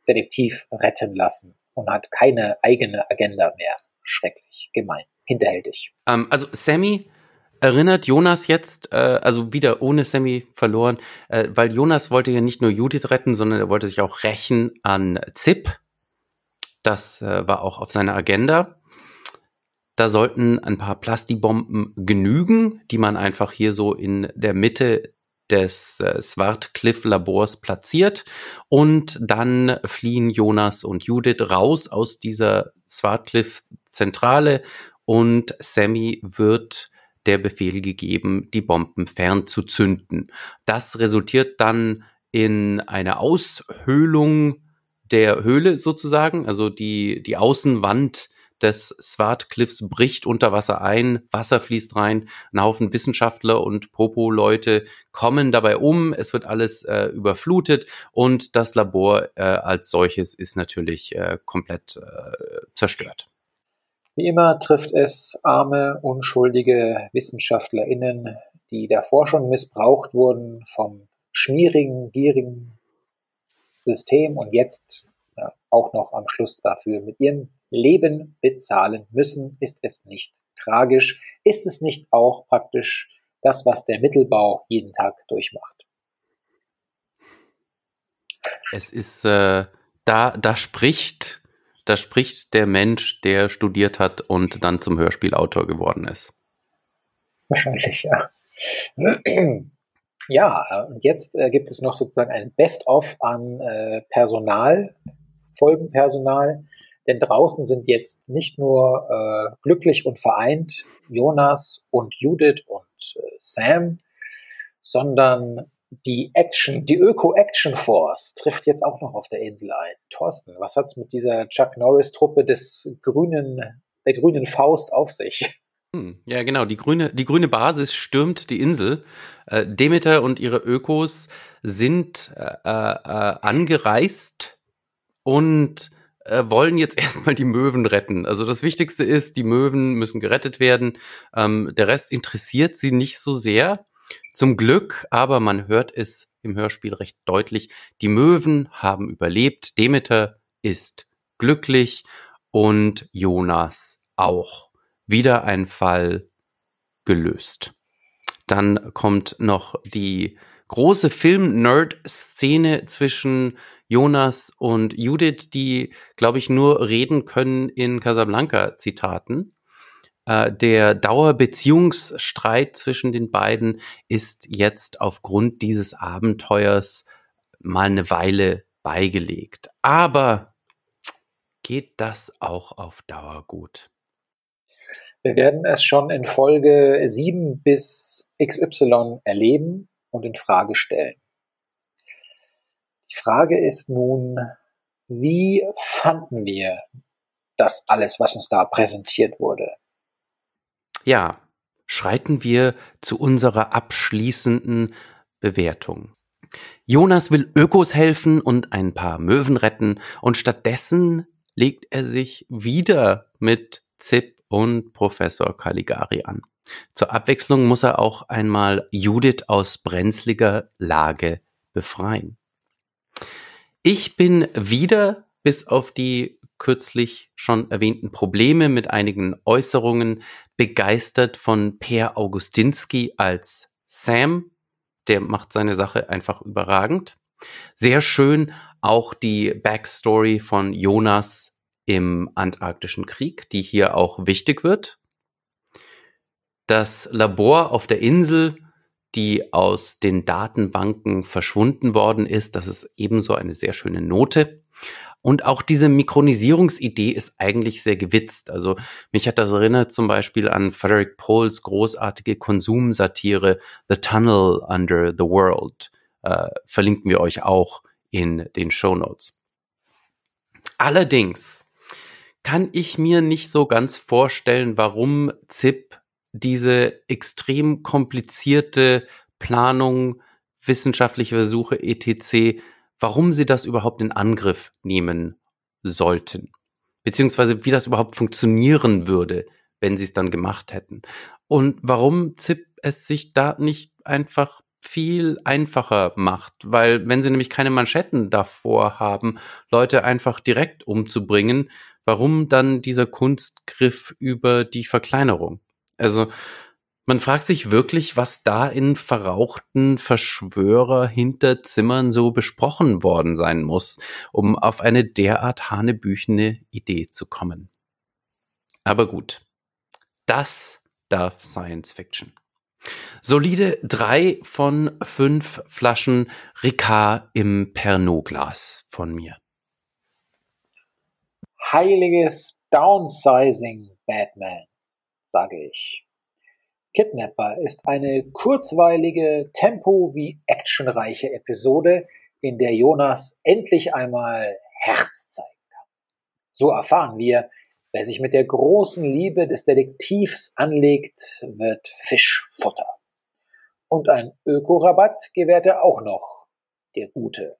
Detektiv retten lassen und hat keine eigene Agenda mehr. Schrecklich, gemein, hinterhältig. Ähm, also Sammy erinnert Jonas jetzt, äh, also wieder ohne Sammy verloren, äh, weil Jonas wollte ja nicht nur Judith retten, sondern er wollte sich auch rächen an Zip. Das äh, war auch auf seiner Agenda. Da sollten ein paar Plastibomben genügen, die man einfach hier so in der Mitte des äh, Swartcliffe-Labors platziert. Und dann fliehen Jonas und Judith raus aus dieser Swartcliffe-Zentrale und Sammy wird der Befehl gegeben, die Bomben fernzuzünden. Das resultiert dann in einer Aushöhlung der Höhle sozusagen, also die, die Außenwand des Swartcliffs bricht unter Wasser ein, Wasser fließt rein, ein Haufen Wissenschaftler und Popo-Leute kommen dabei um, es wird alles äh, überflutet und das Labor äh, als solches ist natürlich äh, komplett äh, zerstört. Wie immer trifft es arme, unschuldige WissenschaftlerInnen, die davor schon missbraucht wurden vom schmierigen, gierigen System und jetzt ja, auch noch am Schluss dafür mit ihrem Leben bezahlen müssen. Ist es nicht tragisch? Ist es nicht auch praktisch das, was der Mittelbau jeden Tag durchmacht? Es ist, äh, da, da spricht da spricht der Mensch, der studiert hat und dann zum Hörspielautor geworden ist. Wahrscheinlich, ja. Ja, und jetzt äh, gibt es noch sozusagen ein Best-of an äh, Personal, Folgenpersonal, denn draußen sind jetzt nicht nur äh, glücklich und vereint Jonas und Judith und äh, Sam, sondern die Action, die Öko-Action Force trifft jetzt auch noch auf der Insel ein. Thorsten, was hat's mit dieser Chuck Norris-Truppe des grünen, der grünen Faust auf sich? Hm, ja, genau. Die grüne, die grüne Basis stürmt die Insel. Äh, Demeter und ihre Ökos sind äh, äh, angereist und äh, wollen jetzt erstmal die Möwen retten. Also das Wichtigste ist, die Möwen müssen gerettet werden. Ähm, der Rest interessiert sie nicht so sehr. Zum Glück, aber man hört es im Hörspiel recht deutlich. Die Möwen haben überlebt. Demeter ist glücklich und Jonas auch. Wieder ein Fall gelöst. Dann kommt noch die große Film-Nerd-Szene zwischen Jonas und Judith, die, glaube ich, nur reden können in Casablanca-Zitaten. Äh, der Dauerbeziehungsstreit zwischen den beiden ist jetzt aufgrund dieses Abenteuers mal eine Weile beigelegt. Aber geht das auch auf Dauer gut? Wir werden es schon in Folge 7 bis XY erleben und in Frage stellen. Die Frage ist nun, wie fanden wir das alles, was uns da präsentiert wurde? Ja, schreiten wir zu unserer abschließenden Bewertung. Jonas will Ökos helfen und ein paar Möwen retten und stattdessen legt er sich wieder mit Zip und Professor Caligari an. Zur Abwechslung muss er auch einmal Judith aus brenzliger Lage befreien. Ich bin wieder, bis auf die kürzlich schon erwähnten Probleme mit einigen Äußerungen, begeistert von Per Augustinski als Sam. Der macht seine Sache einfach überragend. Sehr schön auch die Backstory von Jonas im Antarktischen Krieg, die hier auch wichtig wird. Das Labor auf der Insel die aus den Datenbanken verschwunden worden ist. Das ist ebenso eine sehr schöne Note. Und auch diese Mikronisierungsidee ist eigentlich sehr gewitzt. Also mich hat das erinnert zum Beispiel an Frederick Poles großartige Konsumsatire The Tunnel Under the World. Äh, verlinken wir euch auch in den Show Notes. Allerdings kann ich mir nicht so ganz vorstellen, warum ZIP diese extrem komplizierte Planung, wissenschaftliche Versuche, etc., warum sie das überhaupt in Angriff nehmen sollten. Beziehungsweise wie das überhaupt funktionieren würde, wenn sie es dann gemacht hätten. Und warum ZIP es sich da nicht einfach viel einfacher macht, weil wenn sie nämlich keine Manschetten davor haben, Leute einfach direkt umzubringen, warum dann dieser Kunstgriff über die Verkleinerung? Also man fragt sich wirklich, was da in verrauchten Verschwörer-Hinterzimmern so besprochen worden sein muss, um auf eine derart hanebüchene Idee zu kommen. Aber gut, das darf Science Fiction. Solide drei von fünf Flaschen Ricard im Pernod-Glas von mir. Heiliges Downsizing, Batman sage ich. Kidnapper ist eine kurzweilige, tempo- wie actionreiche Episode, in der Jonas endlich einmal Herz zeigen kann. So erfahren wir, wer sich mit der großen Liebe des Detektivs anlegt, wird Fischfutter. Und ein Ökorabatt gewährt er auch noch, der Gute.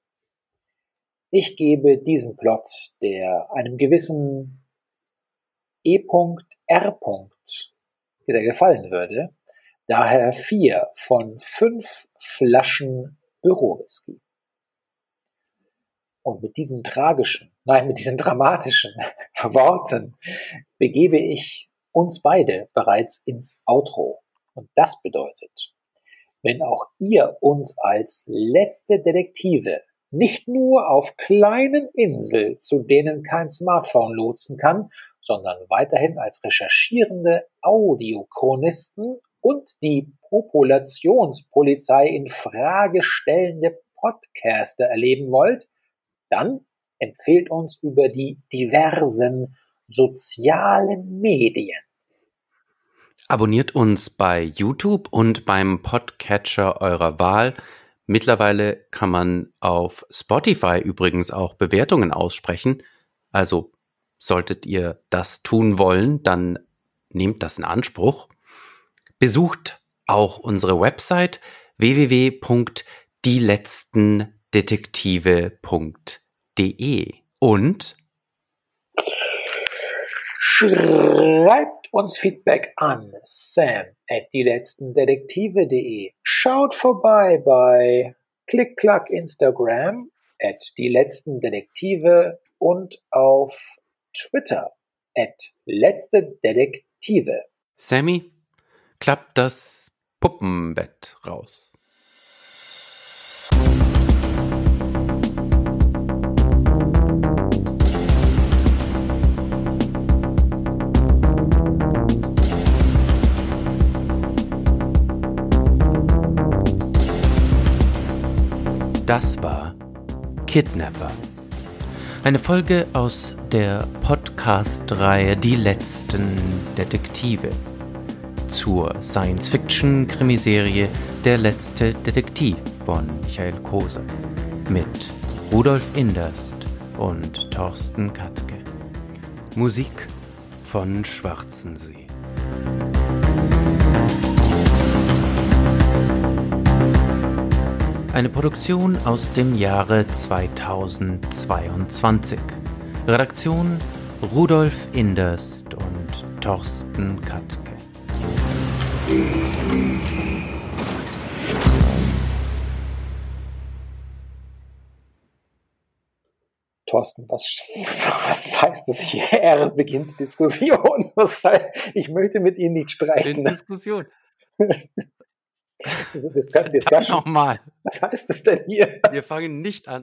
Ich gebe diesem Plot, der einem gewissen E.R dir gefallen würde. Daher vier von fünf Flaschen Bürowhisky. Und mit diesen tragischen, nein, mit diesen dramatischen Worten begebe ich uns beide bereits ins Outro. Und das bedeutet, wenn auch ihr uns als letzte Detektive nicht nur auf kleinen Inseln, zu denen kein Smartphone lotsen kann, sondern weiterhin als recherchierende Audiochronisten und die Populationspolizei in Frage stellende Podcaster erleben wollt, dann empfehlt uns über die diversen sozialen Medien. Abonniert uns bei YouTube und beim Podcatcher eurer Wahl. Mittlerweile kann man auf Spotify übrigens auch Bewertungen aussprechen. Also Solltet ihr das tun wollen, dann nehmt das in Anspruch. Besucht auch unsere Website www.dieletztendetektive.de und Schreibt uns Feedback an sam at dieletztendetektive.de. Schaut vorbei bei Klick-Klack Instagram at dieletztendetektive und auf Twitter at letzte Detektive. Sammy, klappt das Puppenbett raus. Das war Kidnapper. Eine Folge aus der Podcast-Reihe Die letzten Detektive zur Science-Fiction-Krimiserie Der letzte Detektiv von Michael Kose mit Rudolf Inderst und Thorsten Katke. Musik von Schwarzensee. Eine Produktion aus dem Jahre 2022. Redaktion Rudolf Inderst und Thorsten Katke. Thorsten, was, was heißt das hier? beginnt Diskussion. Heißt, ich möchte mit Ihnen nicht streiten. Diskussion. Das ist, das, das, das, nochmal. Was heißt das denn hier? Wir fangen nicht an.